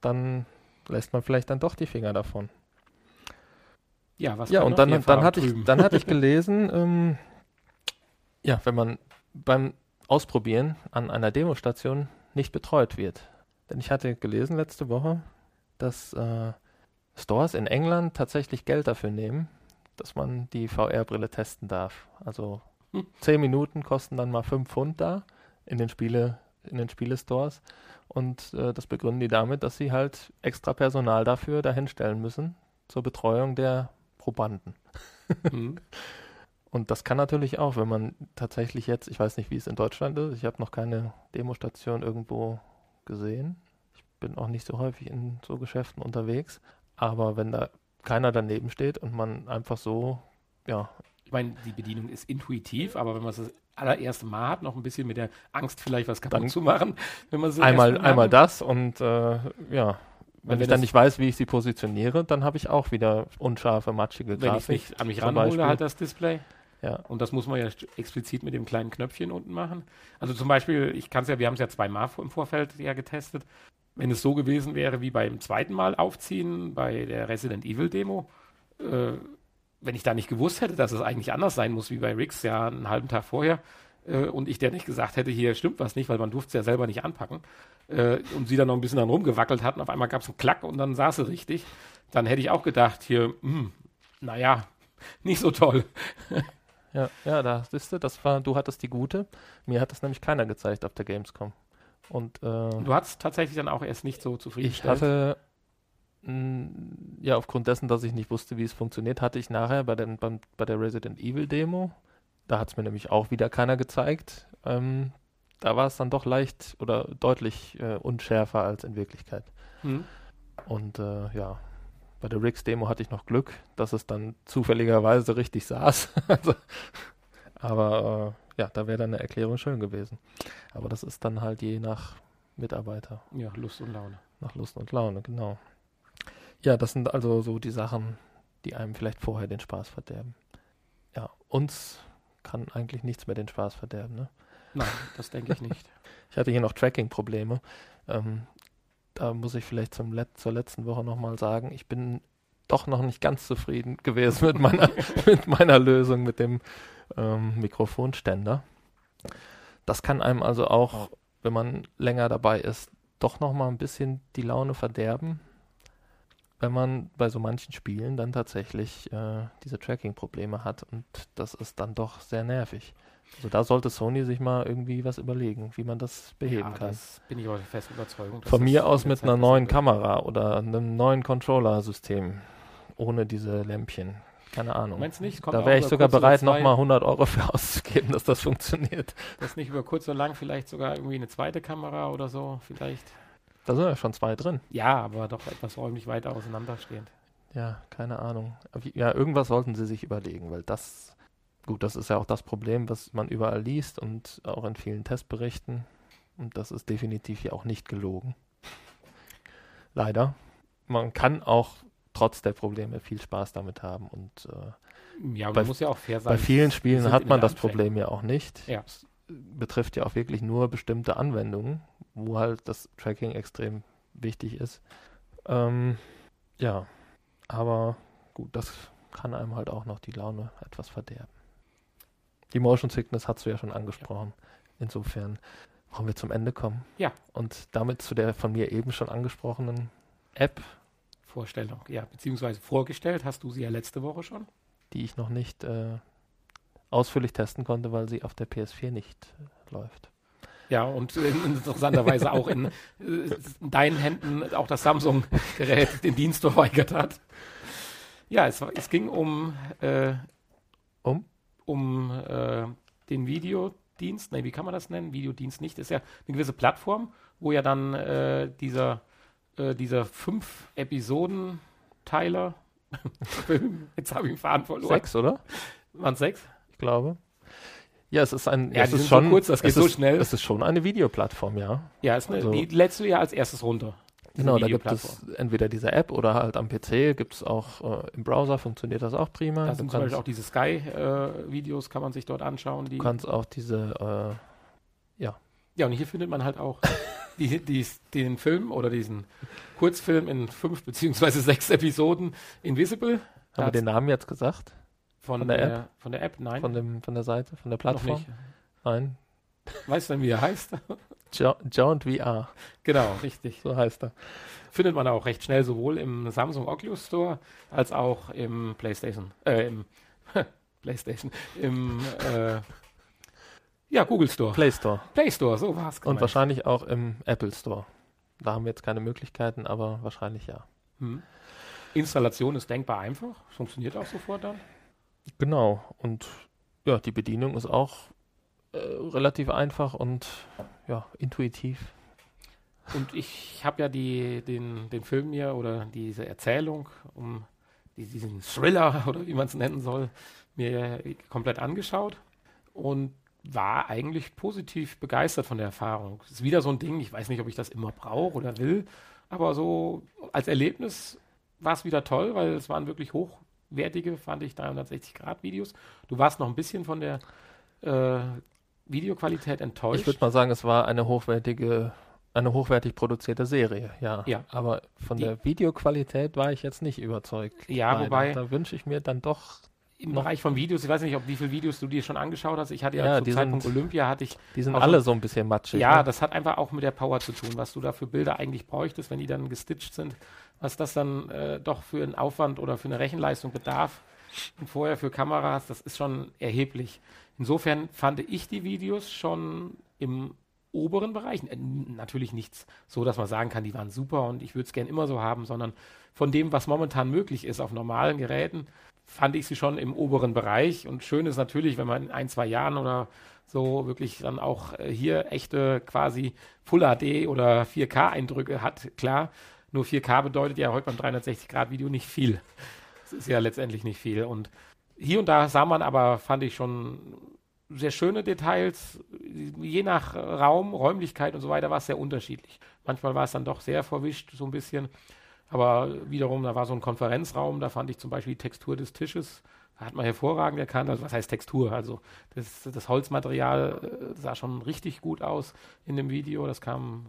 dann lässt man vielleicht dann doch die Finger davon. Ja, was ja und dann, dann, hatte ich, dann hatte ich gelesen, ähm, ja, wenn man beim Ausprobieren an einer Demostation nicht betreut wird. Denn ich hatte gelesen letzte Woche, dass äh, Stores in England tatsächlich Geld dafür nehmen, dass man die VR-Brille testen darf. Also hm. zehn Minuten kosten dann mal fünf Pfund da in den Spiele in den Spielestores. Und äh, das begründen die damit, dass sie halt extra Personal dafür dahinstellen müssen zur Betreuung der Probanden. Mhm. Und das kann natürlich auch, wenn man tatsächlich jetzt, ich weiß nicht, wie es in Deutschland ist, ich habe noch keine Demostation irgendwo gesehen. Ich bin auch nicht so häufig in so Geschäften unterwegs. Aber wenn da keiner daneben steht und man einfach so, ja. Ich meine, die Bedienung ist intuitiv, aber wenn man es allererste Mal hat, noch ein bisschen mit der Angst vielleicht was kaputt dann zu machen, wenn man so einmal einmal das und äh, ja, wenn, wenn ich dann nicht weiß, wie ich sie positioniere, dann habe ich auch wieder unscharfe, matschige Grafik. Wenn ich nicht an mich ranhole, halt das Display. Ja. Und das muss man ja explizit mit dem kleinen Knöpfchen unten machen. Also zum Beispiel, ich kann es ja, wir haben es ja zweimal im Vorfeld ja getestet. Wenn es so gewesen wäre wie beim zweiten Mal aufziehen bei der Resident Evil Demo, äh, wenn ich da nicht gewusst hätte, dass es eigentlich anders sein muss wie bei Rix ja einen halben Tag vorher äh, und ich der nicht gesagt hätte, hier stimmt was nicht, weil man durfte es ja selber nicht anpacken äh, und sie dann noch ein bisschen dann rumgewackelt hatten, auf einmal gab es einen Klack und dann saß sie richtig, dann hätte ich auch gedacht, hier, hm, naja, nicht so toll. ja, ja, da siehst du, das war, du hattest die gute. Mir hat das nämlich keiner gezeigt auf der Gamescom. Und, äh, du hattest tatsächlich dann auch erst nicht so zufriedengestellt. Ich hatte ja, aufgrund dessen, dass ich nicht wusste, wie es funktioniert, hatte ich nachher bei, den, beim, bei der Resident Evil Demo, da hat es mir nämlich auch wieder keiner gezeigt, ähm, da war es dann doch leicht oder deutlich äh, unschärfer als in Wirklichkeit. Hm. Und äh, ja, bei der Rix Demo hatte ich noch Glück, dass es dann zufälligerweise richtig saß. also, aber äh, ja, da wäre dann eine Erklärung schön gewesen. Aber das ist dann halt je nach Mitarbeiter. Ja, Lust und Laune. Nach Lust und Laune, genau. Ja, das sind also so die Sachen, die einem vielleicht vorher den Spaß verderben. Ja, uns kann eigentlich nichts mehr den Spaß verderben, ne? Nein, das denke ich nicht. ich hatte hier noch Tracking-Probleme. Ähm, da muss ich vielleicht zum Let zur letzten Woche nochmal sagen, ich bin doch noch nicht ganz zufrieden gewesen mit meiner, mit meiner Lösung mit dem ähm, Mikrofonständer. Das kann einem also auch, wenn man länger dabei ist, doch nochmal ein bisschen die Laune verderben, wenn man bei so manchen Spielen dann tatsächlich äh, diese Tracking-Probleme hat und das ist dann doch sehr nervig. Also da sollte Sony sich mal irgendwie was überlegen, wie man das beheben ja, kann. Das bin ich aber fest Überzeugung. Von mir aus mit einer neuen Kamera oder einem neuen Controller-System ohne diese Lämpchen. Keine Ahnung. Meinst nicht? da wäre ich sogar bereit, nochmal 100 Euro für auszugeben, dass das funktioniert. Das nicht über kurz oder lang vielleicht sogar irgendwie eine zweite Kamera oder so, vielleicht. Da sind ja schon zwei drin. Ja, aber doch etwas räumlich weiter auseinanderstehend. Ja, keine Ahnung. Ja, irgendwas sollten sie sich überlegen, weil das, gut, das ist ja auch das Problem, was man überall liest und auch in vielen Testberichten. Und das ist definitiv ja auch nicht gelogen. Leider. Man kann auch trotz der Probleme viel Spaß damit haben. Und äh, ja, bei, muss ja auch fair sein. Bei vielen Spielen hat man das Problem ja auch nicht. Ja. Es betrifft ja auch wirklich nur bestimmte Anwendungen, wo halt das Tracking extrem wichtig ist. Ähm, ja, aber gut, das kann einem halt auch noch die Laune etwas verderben. Die Motion Sickness hast du ja schon angesprochen. Ja. Insofern wollen wir zum Ende kommen. Ja. Und damit zu der von mir eben schon angesprochenen App, Vorstellung, ja, beziehungsweise vorgestellt hast du sie ja letzte Woche schon. Die ich noch nicht äh, ausführlich testen konnte, weil sie auf der PS4 nicht äh, läuft. Ja, und äh, interessanterweise auch in, in, deinen Händen auch das Samsung-Gerät den Dienst verweigert hat. Ja, es, es ging um, äh, um? um äh, den Videodienst, nein, wie kann man das nennen? Videodienst nicht, ist ja eine gewisse Plattform, wo ja dann äh, dieser äh, dieser fünf Episoden-Teiler. Jetzt habe ich ihn Faden verloren. Sechs, oder? Waren sechs? Ich glaube. Ja, es ist ein. Ja, es ist schon so kurz, das geht so ist, schnell. Es ist schon eine Videoplattform, ja. Ja, ist eine, also, die lädst du ja als erstes runter. Genau, da gibt es entweder diese App oder halt am PC gibt es auch äh, im Browser funktioniert das auch prima. Da sind zum Beispiel auch diese Sky-Videos, äh, kann man sich dort anschauen. du kannst auch diese, äh, ja. Ja, und hier findet man halt auch die, die, den Film oder diesen Kurzfilm in fünf beziehungsweise sechs Episoden Invisible. Haben wir den Namen jetzt gesagt? Von, von der, der, App? Von der App, nein. Von, dem, von der Seite, von der Plattform? Noch nicht. Nein. Weißt du denn, wie er heißt? Joint VR. Genau, richtig. So heißt er. Findet man auch recht schnell sowohl im Samsung Oculus Store als auch im PlayStation, äh, im PlayStation, im äh, ja, Google Store. Play Store. Play Store, so war es. Und wahrscheinlich auch im Apple Store. Da haben wir jetzt keine Möglichkeiten, aber wahrscheinlich ja. Hm. Installation ist denkbar einfach, funktioniert auch sofort dann. Genau, und ja, die Bedienung ist auch äh, relativ einfach und ja, intuitiv. Und ich habe ja die, den, den Film hier oder diese Erzählung um diesen Thriller oder wie man es nennen soll, mir komplett angeschaut. Und war eigentlich positiv begeistert von der Erfahrung. Es ist wieder so ein Ding, ich weiß nicht, ob ich das immer brauche oder will, aber so als Erlebnis war es wieder toll, weil es waren wirklich hochwertige, fand ich, 360-Grad-Videos. Du warst noch ein bisschen von der äh, Videoqualität enttäuscht. Ich würde mal sagen, es war eine hochwertige, eine hochwertig produzierte Serie, ja. ja. Aber von Die, der Videoqualität war ich jetzt nicht überzeugt. Ja, leider. wobei. Da wünsche ich mir dann doch im Bereich von Videos, ich weiß nicht, ob wie viele Videos du dir schon angeschaut hast. Ich hatte ja, ja zum Zeitpunkt sind, Olympia hatte ich. Die sind alle so ein bisschen matschig. Ja, ne? das hat einfach auch mit der Power zu tun, was du da für Bilder eigentlich bräuchtest, wenn die dann gestitcht sind, was das dann äh, doch für einen Aufwand oder für eine Rechenleistung bedarf. Und vorher für Kameras, das ist schon erheblich. Insofern fand ich die Videos schon im oberen Bereich, äh, natürlich nichts so, dass man sagen kann, die waren super und ich würde es gern immer so haben, sondern von dem, was momentan möglich ist auf normalen Geräten, fand ich sie schon im oberen Bereich. Und schön ist natürlich, wenn man in ein, zwei Jahren oder so wirklich dann auch äh, hier echte quasi Full HD oder 4K-Eindrücke hat. Klar, nur 4K bedeutet ja heute beim 360-Grad-Video nicht viel. Das ist ja letztendlich nicht viel. Und hier und da sah man aber, fand ich schon sehr schöne Details. Je nach Raum, Räumlichkeit und so weiter war es sehr unterschiedlich. Manchmal war es dann doch sehr verwischt, so ein bisschen. Aber wiederum, da war so ein Konferenzraum, da fand ich zum Beispiel die Textur des Tisches, da hat man hervorragend erkannt, also was heißt Textur? Also das, das Holzmaterial äh, sah schon richtig gut aus in dem Video, das kam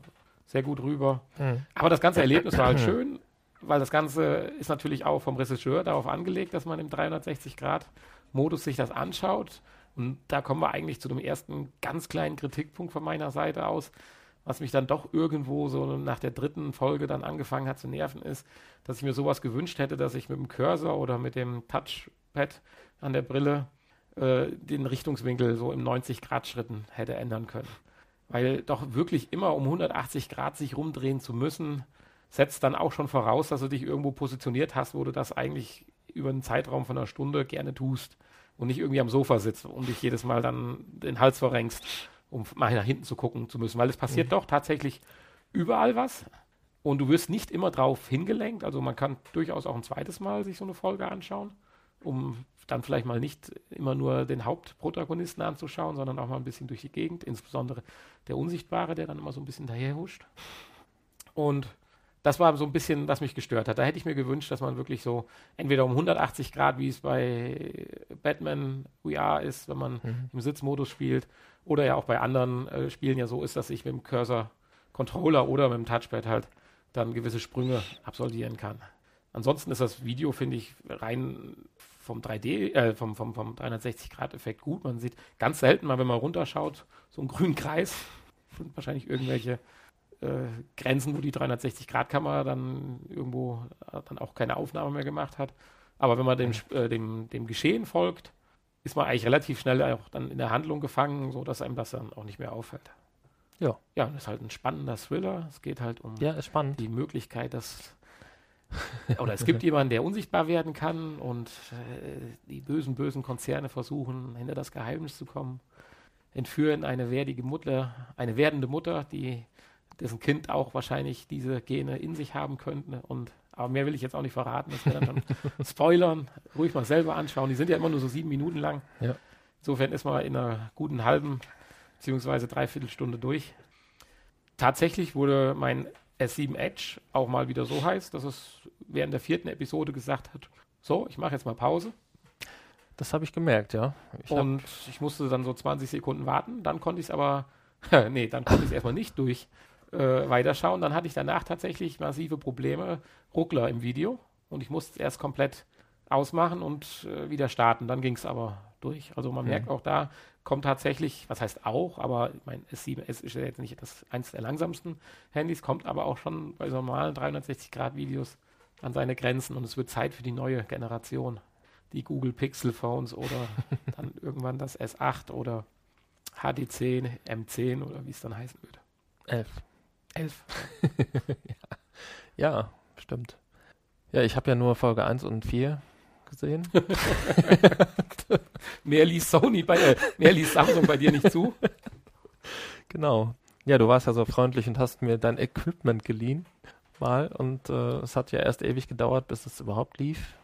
sehr gut rüber. Mhm. Aber das ganze Erlebnis war halt schön, weil das Ganze ist natürlich auch vom Regisseur darauf angelegt, dass man im 360-Grad-Modus sich das anschaut. Und da kommen wir eigentlich zu dem ersten ganz kleinen Kritikpunkt von meiner Seite aus, was mich dann doch irgendwo so nach der dritten Folge dann angefangen hat zu nerven, ist, dass ich mir sowas gewünscht hätte, dass ich mit dem Cursor oder mit dem Touchpad an der Brille äh, den Richtungswinkel so im 90-Grad-Schritten hätte ändern können. Weil doch wirklich immer um 180 Grad sich rumdrehen zu müssen, setzt dann auch schon voraus, dass du dich irgendwo positioniert hast, wo du das eigentlich über einen Zeitraum von einer Stunde gerne tust und nicht irgendwie am Sofa sitzt und dich jedes Mal dann den Hals verrenkst, um mal nach hinten zu gucken zu müssen. Weil es passiert mhm. doch tatsächlich überall was und du wirst nicht immer drauf hingelenkt. Also man kann durchaus auch ein zweites Mal sich so eine Folge anschauen, um dann vielleicht mal nicht immer nur den Hauptprotagonisten anzuschauen, sondern auch mal ein bisschen durch die Gegend, insbesondere der Unsichtbare, der dann immer so ein bisschen daherhuscht. Und das war so ein bisschen, was mich gestört hat. Da hätte ich mir gewünscht, dass man wirklich so entweder um 180 Grad, wie es bei Batman VR ist, wenn man mhm. im Sitzmodus spielt, oder ja auch bei anderen äh, Spielen ja so ist, dass ich mit dem Cursor-Controller oder mit dem Touchpad halt dann gewisse Sprünge absolvieren kann. Ansonsten ist das Video, finde ich, rein vom 3D, äh, vom, vom, vom 360-Grad-Effekt gut. Man sieht ganz selten mal, wenn man runterschaut, so einen grünen Kreis. Sind wahrscheinlich irgendwelche äh, Grenzen, wo die 360-Grad-Kamera dann irgendwo äh, dann auch keine Aufnahme mehr gemacht hat. Aber wenn man dem, äh, dem, dem Geschehen folgt, ist man eigentlich relativ schnell auch dann in der Handlung gefangen, so dass einem das dann auch nicht mehr auffällt. Ja. Ja, das ist halt ein spannender Thriller. Es geht halt um ja, die Möglichkeit, dass oder es gibt jemanden, der unsichtbar werden kann und äh, die bösen, bösen Konzerne versuchen, hinter das Geheimnis zu kommen, entführen eine werdige Mutter, eine werdende Mutter, die dessen Kind auch wahrscheinlich diese Gene in sich haben könnte. Und aber mehr will ich jetzt auch nicht verraten, das wäre dann schon spoilern. Ruhig mal selber anschauen. Die sind ja immer nur so sieben Minuten lang. Ja. Insofern ist man in einer guten halben beziehungsweise Dreiviertelstunde durch. Tatsächlich wurde mein S7 Edge auch mal wieder so heiß, dass es während der vierten Episode gesagt hat, so, ich mache jetzt mal Pause. Das habe ich gemerkt, ja. Ich und ich musste dann so 20 Sekunden warten, dann konnte ich es aber, nee, dann konnte ich es erstmal nicht durch äh, weiterschauen. Dann hatte ich danach tatsächlich massive Probleme, Ruckler im Video und ich musste es erst komplett ausmachen und äh, wieder starten. Dann ging es aber durch. Also man mhm. merkt auch da, kommt tatsächlich, was heißt auch, aber mein S7S ist ja jetzt nicht das eines der langsamsten Handys, kommt aber auch schon bei normalen 360-Grad-Videos an seine Grenzen und es wird Zeit für die neue Generation. Die Google Pixel Phones oder dann irgendwann das S8 oder HD10, M10 oder wie es dann heißen wird. 11. 11. ja. ja, stimmt. Ja, ich habe ja nur Folge 1 und 4 gesehen. mehr ließ Sony bei, äh, mehr ließ Samsung bei dir nicht zu. Genau. Ja, du warst ja so freundlich und hast mir dein Equipment geliehen mal und äh, es hat ja erst ewig gedauert, bis es überhaupt lief.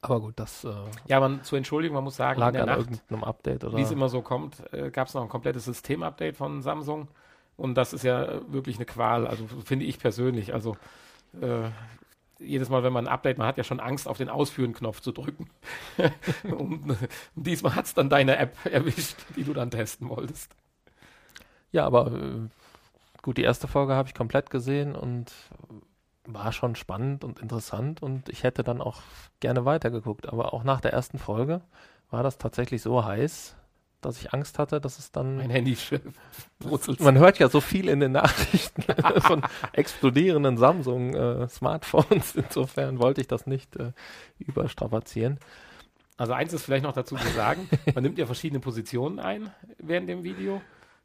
Aber gut, das. Äh, ja, man zur Entschuldigung, man muss sagen, lag an irgendeinem Update oder. Wie es immer so kommt, äh, gab es noch ein komplettes Systemupdate von Samsung und das ist ja wirklich eine Qual. Also finde ich persönlich. Also äh, jedes Mal, wenn man ein Update, man hat ja schon Angst, auf den Ausführen-Knopf zu drücken. und, und, diesmal hat es dann deine App erwischt, die du dann testen wolltest. Ja, aber äh, gut, die erste Folge habe ich komplett gesehen und war schon spannend und interessant und ich hätte dann auch gerne weitergeguckt. Aber auch nach der ersten Folge war das tatsächlich so heiß, dass ich Angst hatte, dass es dann. Mein Handy brutzelt. Man hört ja so viel in den Nachrichten von explodierenden Samsung-Smartphones. Äh, Insofern wollte ich das nicht äh, überstrapazieren. Also eins ist vielleicht noch dazu zu sagen, man nimmt ja verschiedene Positionen ein während dem Video.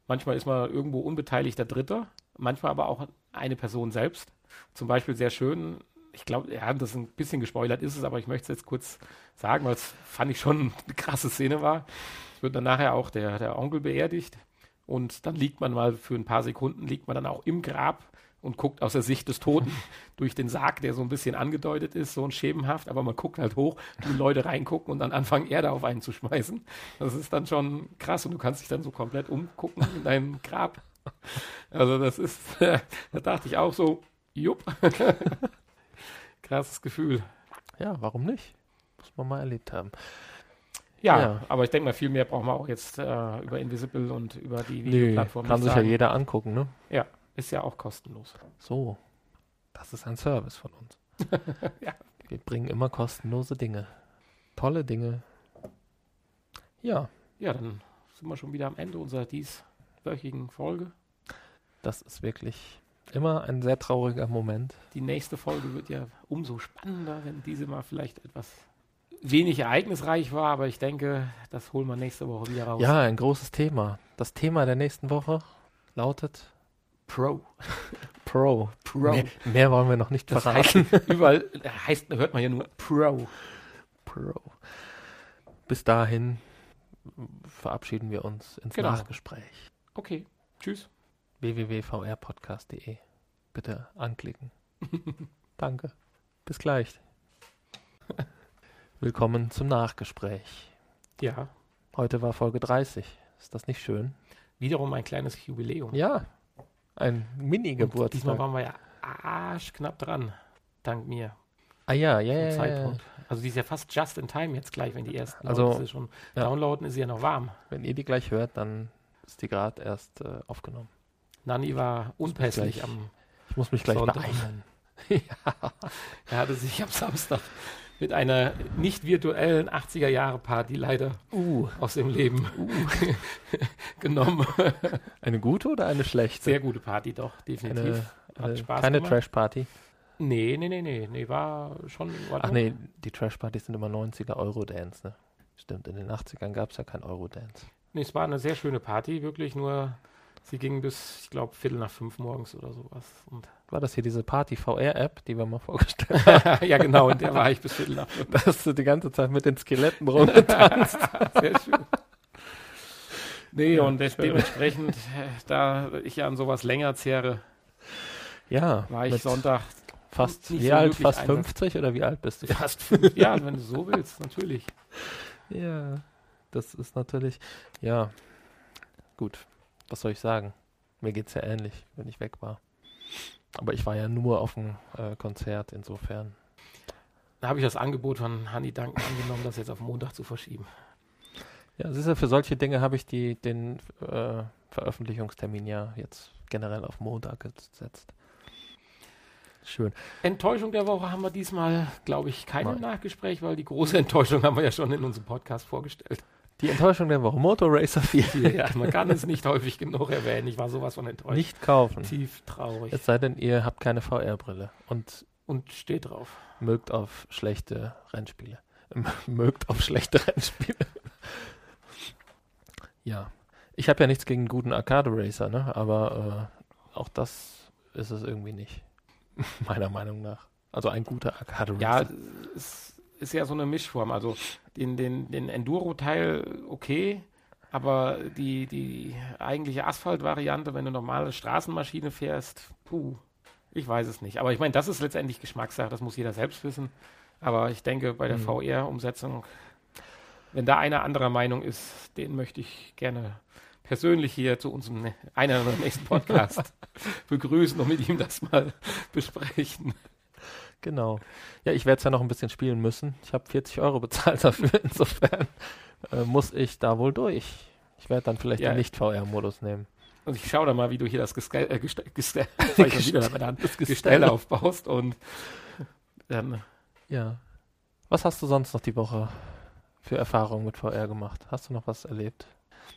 Manchmal ist man irgendwo unbeteiligter Dritter, manchmal aber auch eine Person selbst. Zum Beispiel sehr schön, ich glaube, ja, das ein bisschen gespoilert ist es, aber ich möchte es jetzt kurz sagen, weil es fand ich schon eine krasse Szene war wird dann nachher auch der, der Onkel beerdigt und dann liegt man mal für ein paar Sekunden, liegt man dann auch im Grab und guckt aus der Sicht des Toten durch den Sarg, der so ein bisschen angedeutet ist, so ein schemenhaft, aber man guckt halt hoch, die Leute reingucken und dann anfangen, Erde auf einen zu schmeißen. Das ist dann schon krass und du kannst dich dann so komplett umgucken in deinem Grab. Also das ist, da dachte ich auch so, jupp. Krasses Gefühl. Ja, warum nicht? Muss man mal erlebt haben. Ja, ja, aber ich denke mal, viel mehr brauchen wir auch jetzt äh, über Invisible und über die Videoplattform. Nee, kann sich ja jeder angucken, ne? Ja, ist ja auch kostenlos. So, das ist ein Service von uns. ja. Wir bringen immer kostenlose Dinge. Tolle Dinge. Ja. Ja, dann sind wir schon wieder am Ende unserer dieswöchigen Folge. Das ist wirklich immer ein sehr trauriger Moment. Die nächste Folge wird ja umso spannender, wenn diese mal vielleicht etwas wenig ereignisreich war, aber ich denke, das holen wir nächste Woche wieder raus. Ja, ein großes Thema. Das Thema der nächsten Woche lautet Pro. Pro. Pro. Mehr, mehr wollen wir noch nicht Das verraten. heißt, überall heißt, hört man ja nur Pro. Pro. Bis dahin verabschieden wir uns ins Genau. Nachgespräch. Okay, tschüss. www.vrpodcast.de. Bitte anklicken. Danke. Bis gleich. Willkommen zum Nachgespräch. Ja, Heute war Folge 30. Ist das nicht schön? wiederum ein kleines Jubiläum. Ja. Ein Mini-Geburtstag. Diesmal waren wir ja arschknapp dran, dank mir. Ah ja, ja, ja, ja, ja. Also die ist ja fast just in time jetzt gleich, wenn die ersten Also, Leute sie schon ja. downloaden, ist sie ja noch warm. Wenn ihr die gleich hört, dann ist die gerade erst äh, aufgenommen. Nani war unpässlich am, Ich muss mich gleich Sonntag. beeilen. er hatte sich am Samstag mit einer nicht virtuellen 80er Jahre Party leider Uh, aus dem Leben genommen. eine gute oder eine schlechte? Sehr gute Party doch, definitiv. eine, Hat eine, keine gemacht. Trash-Party. Nee, nee, nee, nee, nee, war schon Ach nee, die Trash-Partys sind immer 90er Eurodance, ne? Stimmt, in den 80ern gab es ja kein Eurodance. Nee, es war eine sehr schöne Party, wirklich, nur sie ging bis, ich glaube, Viertel nach fünf morgens oder sowas. Und War das hier diese Party-VR-App, die wir mal vorgestellt haben? ja, genau, in der war ich bis Viertel nach fünf. Da hast du die ganze Zeit mit den Skeletten rumgetanzt. Sehr schön. Nee, Ja, und schön. dementsprechend, äh, da ich ja an sowas länger zehre, ja, war ich Sonntag fast, wie so alt, fast Einsatz. 50 oder wie alt bist du? fast fünf Jahre, wenn du so willst, natürlich. Ja, das ist natürlich, ja, gut, was soll ich sagen? Mir geht's ja ähnlich, wenn ich weg war. Aber ich war ja nur auf dem äh, Konzert, insofern. Da habe ich das Angebot von Hanni Duncan angenommen, das jetzt auf Montag zu verschieben. Ja, siehst du, für solche Dinge habe ich die, den äh, Veröffentlichungstermin ja jetzt generell auf Montag gesetzt. Schön. Enttäuschung der Woche haben wir diesmal, glaube ich, keine Nein. Nachgespräch, weil die große Enttäuschung haben wir ja schon in unserem Podcast vorgestellt. Die Enttäuschung der Woche. Motor Racer 4. Ja, man kann es nicht häufig genug erwähnen. Ich war sowas von enttäuscht. Nicht kaufen. tief traurig. Es sei denn, ihr habt keine VR-Brille und Und steht drauf. mögt auf schlechte Rennspiele. Mögt auf schlechte Rennspiele. ja. Ich habe ja nichts gegen einen guten Arcade Racer, ne? aber äh, auch das ist es irgendwie nicht. Meiner Meinung nach. Also ein guter Arcade Racer. Ja, es ist ja so eine Mischform. Also den, den, den Enduro-Teil okay, aber die, die eigentliche Asphalt-Variante, wenn du normale Straßenmaschine fährst, puh, ich weiß es nicht. Aber ich meine, das ist letztendlich Geschmackssache, das muss jeder selbst wissen. Aber ich denke, bei der Mhm. VR-Umsetzung, wenn da einer anderer Meinung ist, den möchte ich gerne persönlich hier zu unserem ne- einer unserer nächsten Podcast begrüßen und mit ihm das mal besprechen. Genau. Ja, ich werde es ja noch ein bisschen spielen müssen. Ich habe 40 Euro bezahlt dafür. Insofern äh, muss ich da wohl durch. Ich werde dann vielleicht Ja. den Nicht-VR-Modus nehmen. Und ich schaue da mal, wie du hier das Gestell, äh, Das aufbaust und dann, Ja. Was hast du sonst noch die Woche für Erfahrungen mit VR gemacht? Hast du noch was erlebt?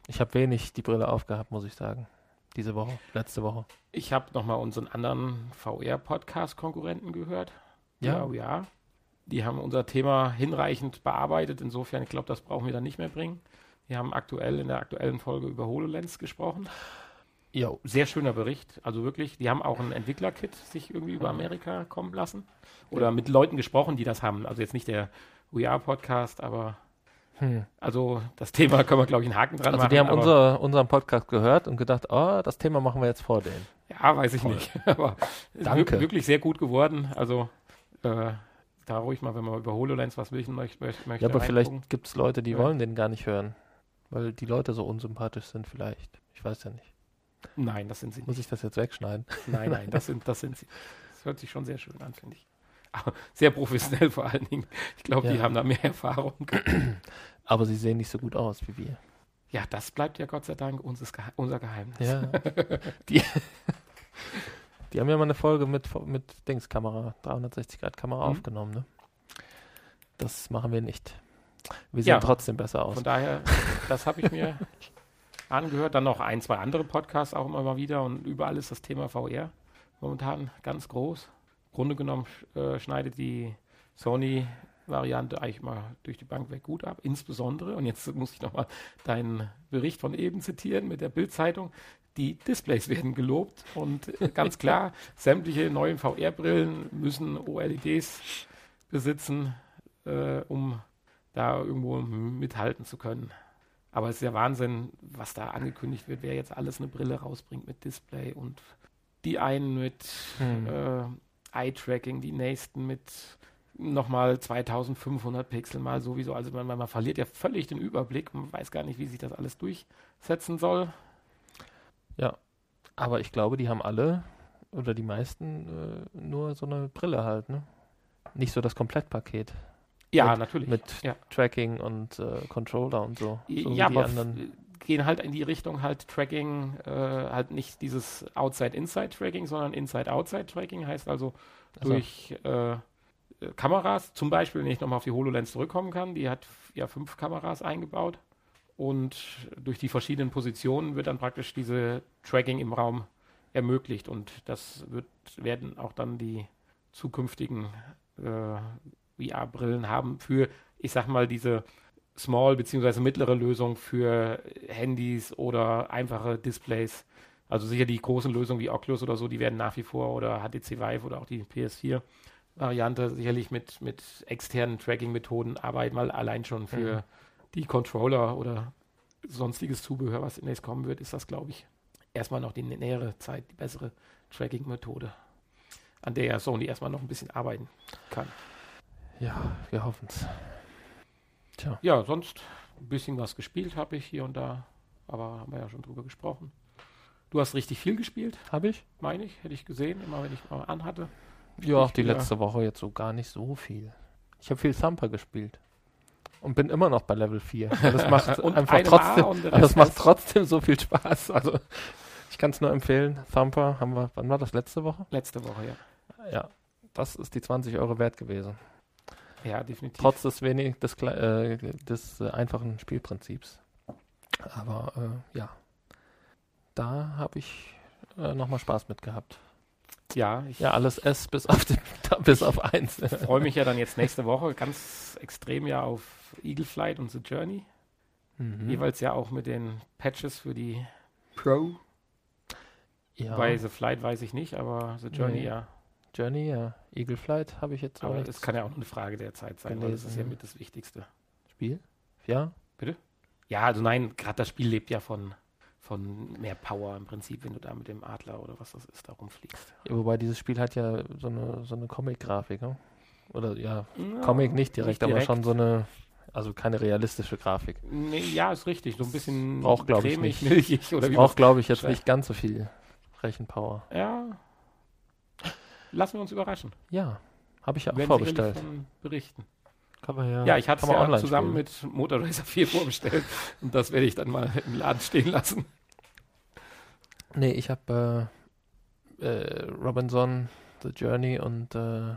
Ich habe wenig die Brille aufgehabt, muss ich sagen. Diese Woche, letzte Woche. ich habe nochmal unseren anderen VR-Podcast-Konkurrenten gehört. Ja. ja, ja. Die haben unser Thema hinreichend bearbeitet. Insofern, ich glaube, das brauchen wir dann nicht mehr bringen. Wir haben aktuell in der aktuellen Folge über HoloLens gesprochen. Jo. Sehr schöner Bericht. Also wirklich, die haben auch ein Entwickler-Kit sich irgendwie über Amerika kommen lassen. Oder mit Leuten gesprochen, die das haben. Also jetzt nicht der VR-Podcast, aber Hm. also das Thema können wir, glaube ich, einen Haken dran Also machen. die haben unser, unseren Podcast gehört und gedacht, oh, das Thema machen wir jetzt vor denen. Ja, weiß ich Toll. nicht. Aber Danke. wir- wirklich sehr gut geworden. Also äh, da ruhig mal, wenn man über HoloLens was wissen möchte. möchte Ja, aber vielleicht gibt es Leute, die Ja. wollen den gar nicht hören. Weil die Leute so unsympathisch sind vielleicht. Ich weiß ja nicht. Nein, das sind sie Muss nicht. ich das jetzt wegschneiden? Nein, nein, das sind, das sind sie. Das hört sich schon sehr schön an, finde ich. Aber sehr professionell vor allen Dingen. Ich glaube, die Ja. haben da mehr Erfahrung. Aber sie sehen nicht so gut aus wie wir. Ja, das bleibt ja Gott sei Dank unser Geheimnis. Ja. die, die haben ja mal eine Folge mit, mit Dingskamera, 360-Grad-Kamera Mhm. aufgenommen, ne? Das machen wir nicht. Wir sehen Ja. trotzdem besser aus. Von daher, das habe ich mir angehört. Dann noch ein, zwei andere Podcasts auch immer mal wieder und überall ist das Thema VR momentan ganz groß. Im Grunde genommen äh, schneidet die Sony-Variante eigentlich mal durch die Bank weg gut ab. Insbesondere, und jetzt muss ich nochmal deinen Bericht von eben zitieren mit der Bild-Zeitung, die Displays werden gelobt und äh, ganz klar, sämtliche neuen VR-Brillen müssen OLEDs besitzen, äh, um da irgendwo mithalten zu können. Aber es ist ja Wahnsinn, was da angekündigt wird, wer jetzt alles eine Brille rausbringt mit Display und die einen mit Hm. äh, Eye-Tracking, die nächsten mit nochmal 2500 Pixel mal sowieso. Also man, man verliert ja völlig den Überblick. Man weiß gar nicht, wie sich das alles durchsetzen soll. Aber ich glaube, die haben alle oder die meisten äh, nur so eine Brille halt, ne? Nicht so das Komplettpaket Ja, Mit- natürlich. mit Ja. Tracking und äh, Controller und so. so ja, aber gehen halt in die Richtung halt Tracking, äh, halt nicht dieses Outside-Inside-Tracking, sondern Inside-Outside-Tracking heißt also durch äh, Kameras, zum Beispiel, wenn ich nochmal auf die HoloLens zurückkommen kann, die hat ja fünf Kameras eingebaut und durch die verschiedenen Positionen wird dann praktisch diese Tracking im Raum ermöglicht und das wird, werden auch dann die zukünftigen äh, VR-Brillen haben für, ich sag mal, diese Small- bzw. mittlere Lösung für Handys oder einfache Displays. Also sicher die großen Lösungen wie Oculus oder so, die werden nach wie vor oder HTC Vive oder auch die PS4-Variante sicherlich mit, mit externen Tracking-Methoden arbeiten, weil allein schon für Mhm. die Controller oder sonstiges Zubehör, was demnächst kommen wird, ist das, glaube ich, erstmal noch die nä- nähere Zeit die bessere Tracking-Methode, an der ja Sony erstmal noch ein bisschen arbeiten kann. Ja, wir hoffen es. Tja, Ja, sonst ein bisschen was gespielt habe ich hier und da, aber haben wir ja schon drüber gesprochen. Du hast richtig viel gespielt, habe ich? meine ich, hätte ich gesehen, immer wenn ich mal anhatte. Ja, die letzte Woche jetzt so gar nicht so viel. Ich habe viel Thumper gespielt. Und bin immer noch bei Level 4. Und das macht einfach trotzdem, das macht trotzdem so viel Spaß. Also ich kann es nur empfehlen. Thumper haben wir, wann war das letzte Woche? Letzte Woche, ja. Ja, das ist die 20 Euro wert gewesen. Ja, definitiv. Trotz des wenig des, äh, des äh, einfachen Spielprinzips. Aber äh, ja, da habe ich äh, nochmal Spaß mit gehabt. Ja, ich Ja, alles S bis auf, den, bis auf 1. freue mich ja dann jetzt nächste Woche ganz extrem ja auf Eagle Flight und The Journey. Mhm. Jeweils ja auch mit den Patches für die Pro. ja. Bei The Flight weiß ich nicht, aber The Journey Nee. ja. Journey, ja. Eagle Flight habe ich jetzt Aber es kann ja auch nur eine Frage der Zeit sein, weil das ist ja gelesen. mit das Wichtigste. Spiel. Ja, Ja, also nein, gerade das Spiel lebt ja von, von mehr Power im Prinzip, wenn du da mit dem Adler oder was das ist, da rumfliegst. Ja, wobei dieses Spiel hat ja so eine, so eine Comic-Grafik, ne? Oder ja, Ja, Comic nicht direkt, nicht aber direkt. schon so eine, also keine realistische Grafik. Nee, ja, ist richtig. So ein bisschen Braucht, glaub ich, nicht. milchig oder Das braucht, glaube ich, jetzt nicht ganz so viel Rechenpower. Ja. Lassen wir uns überraschen. Ja, habe ich ja auch Werden vorbestellt. von berichten. Kann man ja, Ja, ich hatte es ja zusammen spielen. mit Motor Racer 4 vorbestellt und das werde ich dann mal im Laden stehen lassen. Nee, ich habe äh, äh, Robinson, The Journey und äh,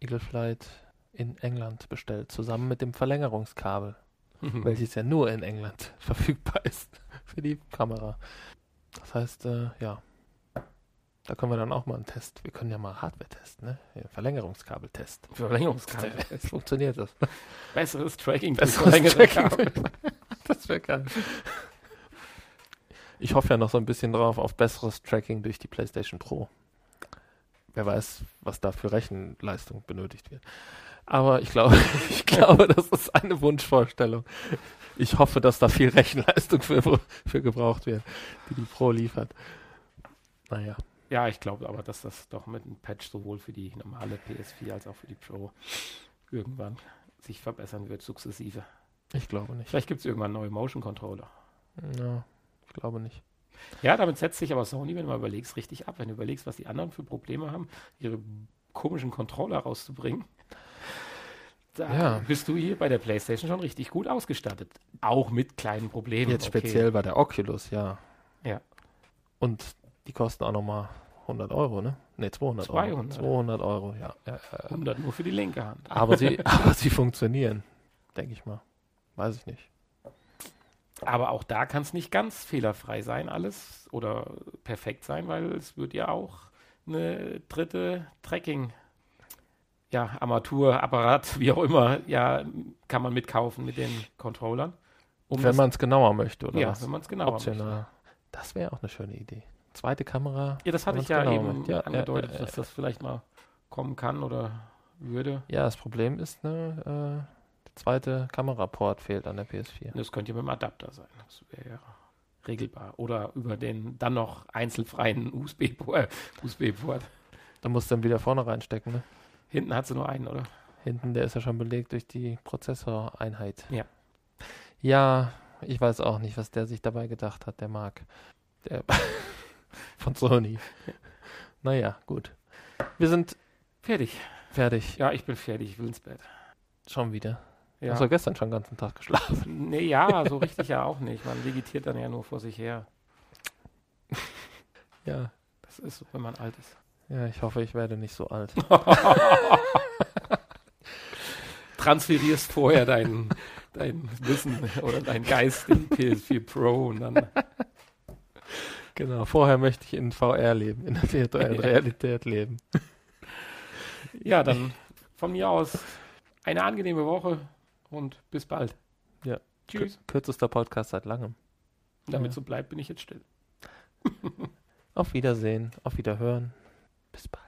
Eagle Flight in England bestellt, zusammen mit dem Verlängerungskabel, Mhm. welches ja nur in England verfügbar ist für die Kamera. Das heißt, äh, ja, da können wir dann auch mal einen Test. Wir können ja mal Hardware testen, ne? Verlängerungskabel-Test. Verlängerungskabel. Funktioniert das. Besseres Tracking durch Besseres Tracking. Das wäre geil. Ich hoffe ja noch so ein bisschen drauf auf besseres Tracking durch die PlayStation Pro. Wer weiß, was da für Rechenleistung benötigt wird. Aber ich glaube, ich glaube, das ist eine Wunschvorstellung. Ich hoffe, dass da viel Rechenleistung für, für gebraucht wird, die die Pro liefert. Naja, Ja, ich glaube aber, dass das doch mit einem Patch sowohl für die normale PS4 als auch für die Pro irgendwann sich verbessern wird, sukzessive. ich glaube nicht. Vielleicht gibt es irgendwann neue Motion Controller. Ja, ich glaube nicht. Ja, damit setzt sich aber Sony, wenn du mal überlegst, richtig ab. Wenn du überlegst, was die anderen für Probleme haben, ihre komischen Controller rauszubringen, da Ja. bist du hier bei der PlayStation schon richtig gut ausgestattet. Auch mit kleinen Problemen. Jetzt okay. speziell bei der Oculus, ja. Ja. Und die kosten auch nochmal 100 Euro, ne? Ne, 200 Euro. 200. 200 Euro, ja. ja, ja, ja. 100 nur für die linke Hand. Aber, sie, aber sie funktionieren, denke ich mal. weiß ich nicht. Aber auch da kann es nicht ganz fehlerfrei sein, alles oder perfekt sein, weil es wird ja auch eine dritte Tracking, ja, Armaturapparat, wie auch immer, ja, kann man mitkaufen mit den Controllern. Um wenn man es genauer möchte, oder? Ja, was? wenn man es genauer Optional. möchte. Das wäre auch eine schöne Idee. Zweite Kamera. Ja, das hatte ich ja eben ja, angedeutet, ja, ja, dass das vielleicht mal kommen kann oder würde. Ja, das Problem ist, ne, äh, der zweite Kameraport fehlt an der PS4. Das könnte ja mit dem Adapter sein. Das wäre ja regelbar. Oder über den dann noch einzelfreien USB-Port. USB da musst du dann wieder vorne reinstecken, ne? Hinten hat sie nur einen, oder? Hinten, der ist ja schon belegt durch die Prozessoreinheit. Ja. Ja, ich weiß auch nicht, was der sich dabei gedacht hat, der Marc. Der von Sony. Naja, gut. Wir sind fertig. Fertig. Ja, ich bin fertig, ich will ins Bett. Schon wieder. Ja. Hast du gestern schon den ganzen Tag geschlafen? Nee, ja, so richtig ja auch nicht. Man vegetiert dann ja nur vor sich her. ja. Das ist so, wenn man alt ist. Ja, ich hoffe, ich werde nicht so alt. Transferierst vorher dein, dein Wissen oder dein Geist in PS4 Pro und dann. Genau, vorher möchte ich in VR leben, in der virtuellen Realität leben. Ja, dann von mir aus eine angenehme Woche und bis bald. Ja. Tschüss. Kürzester Podcast seit langem. Damit ja. so bleibt, bin ich jetzt still. auf Wiedersehen, auf Wiederhören. Bis bald.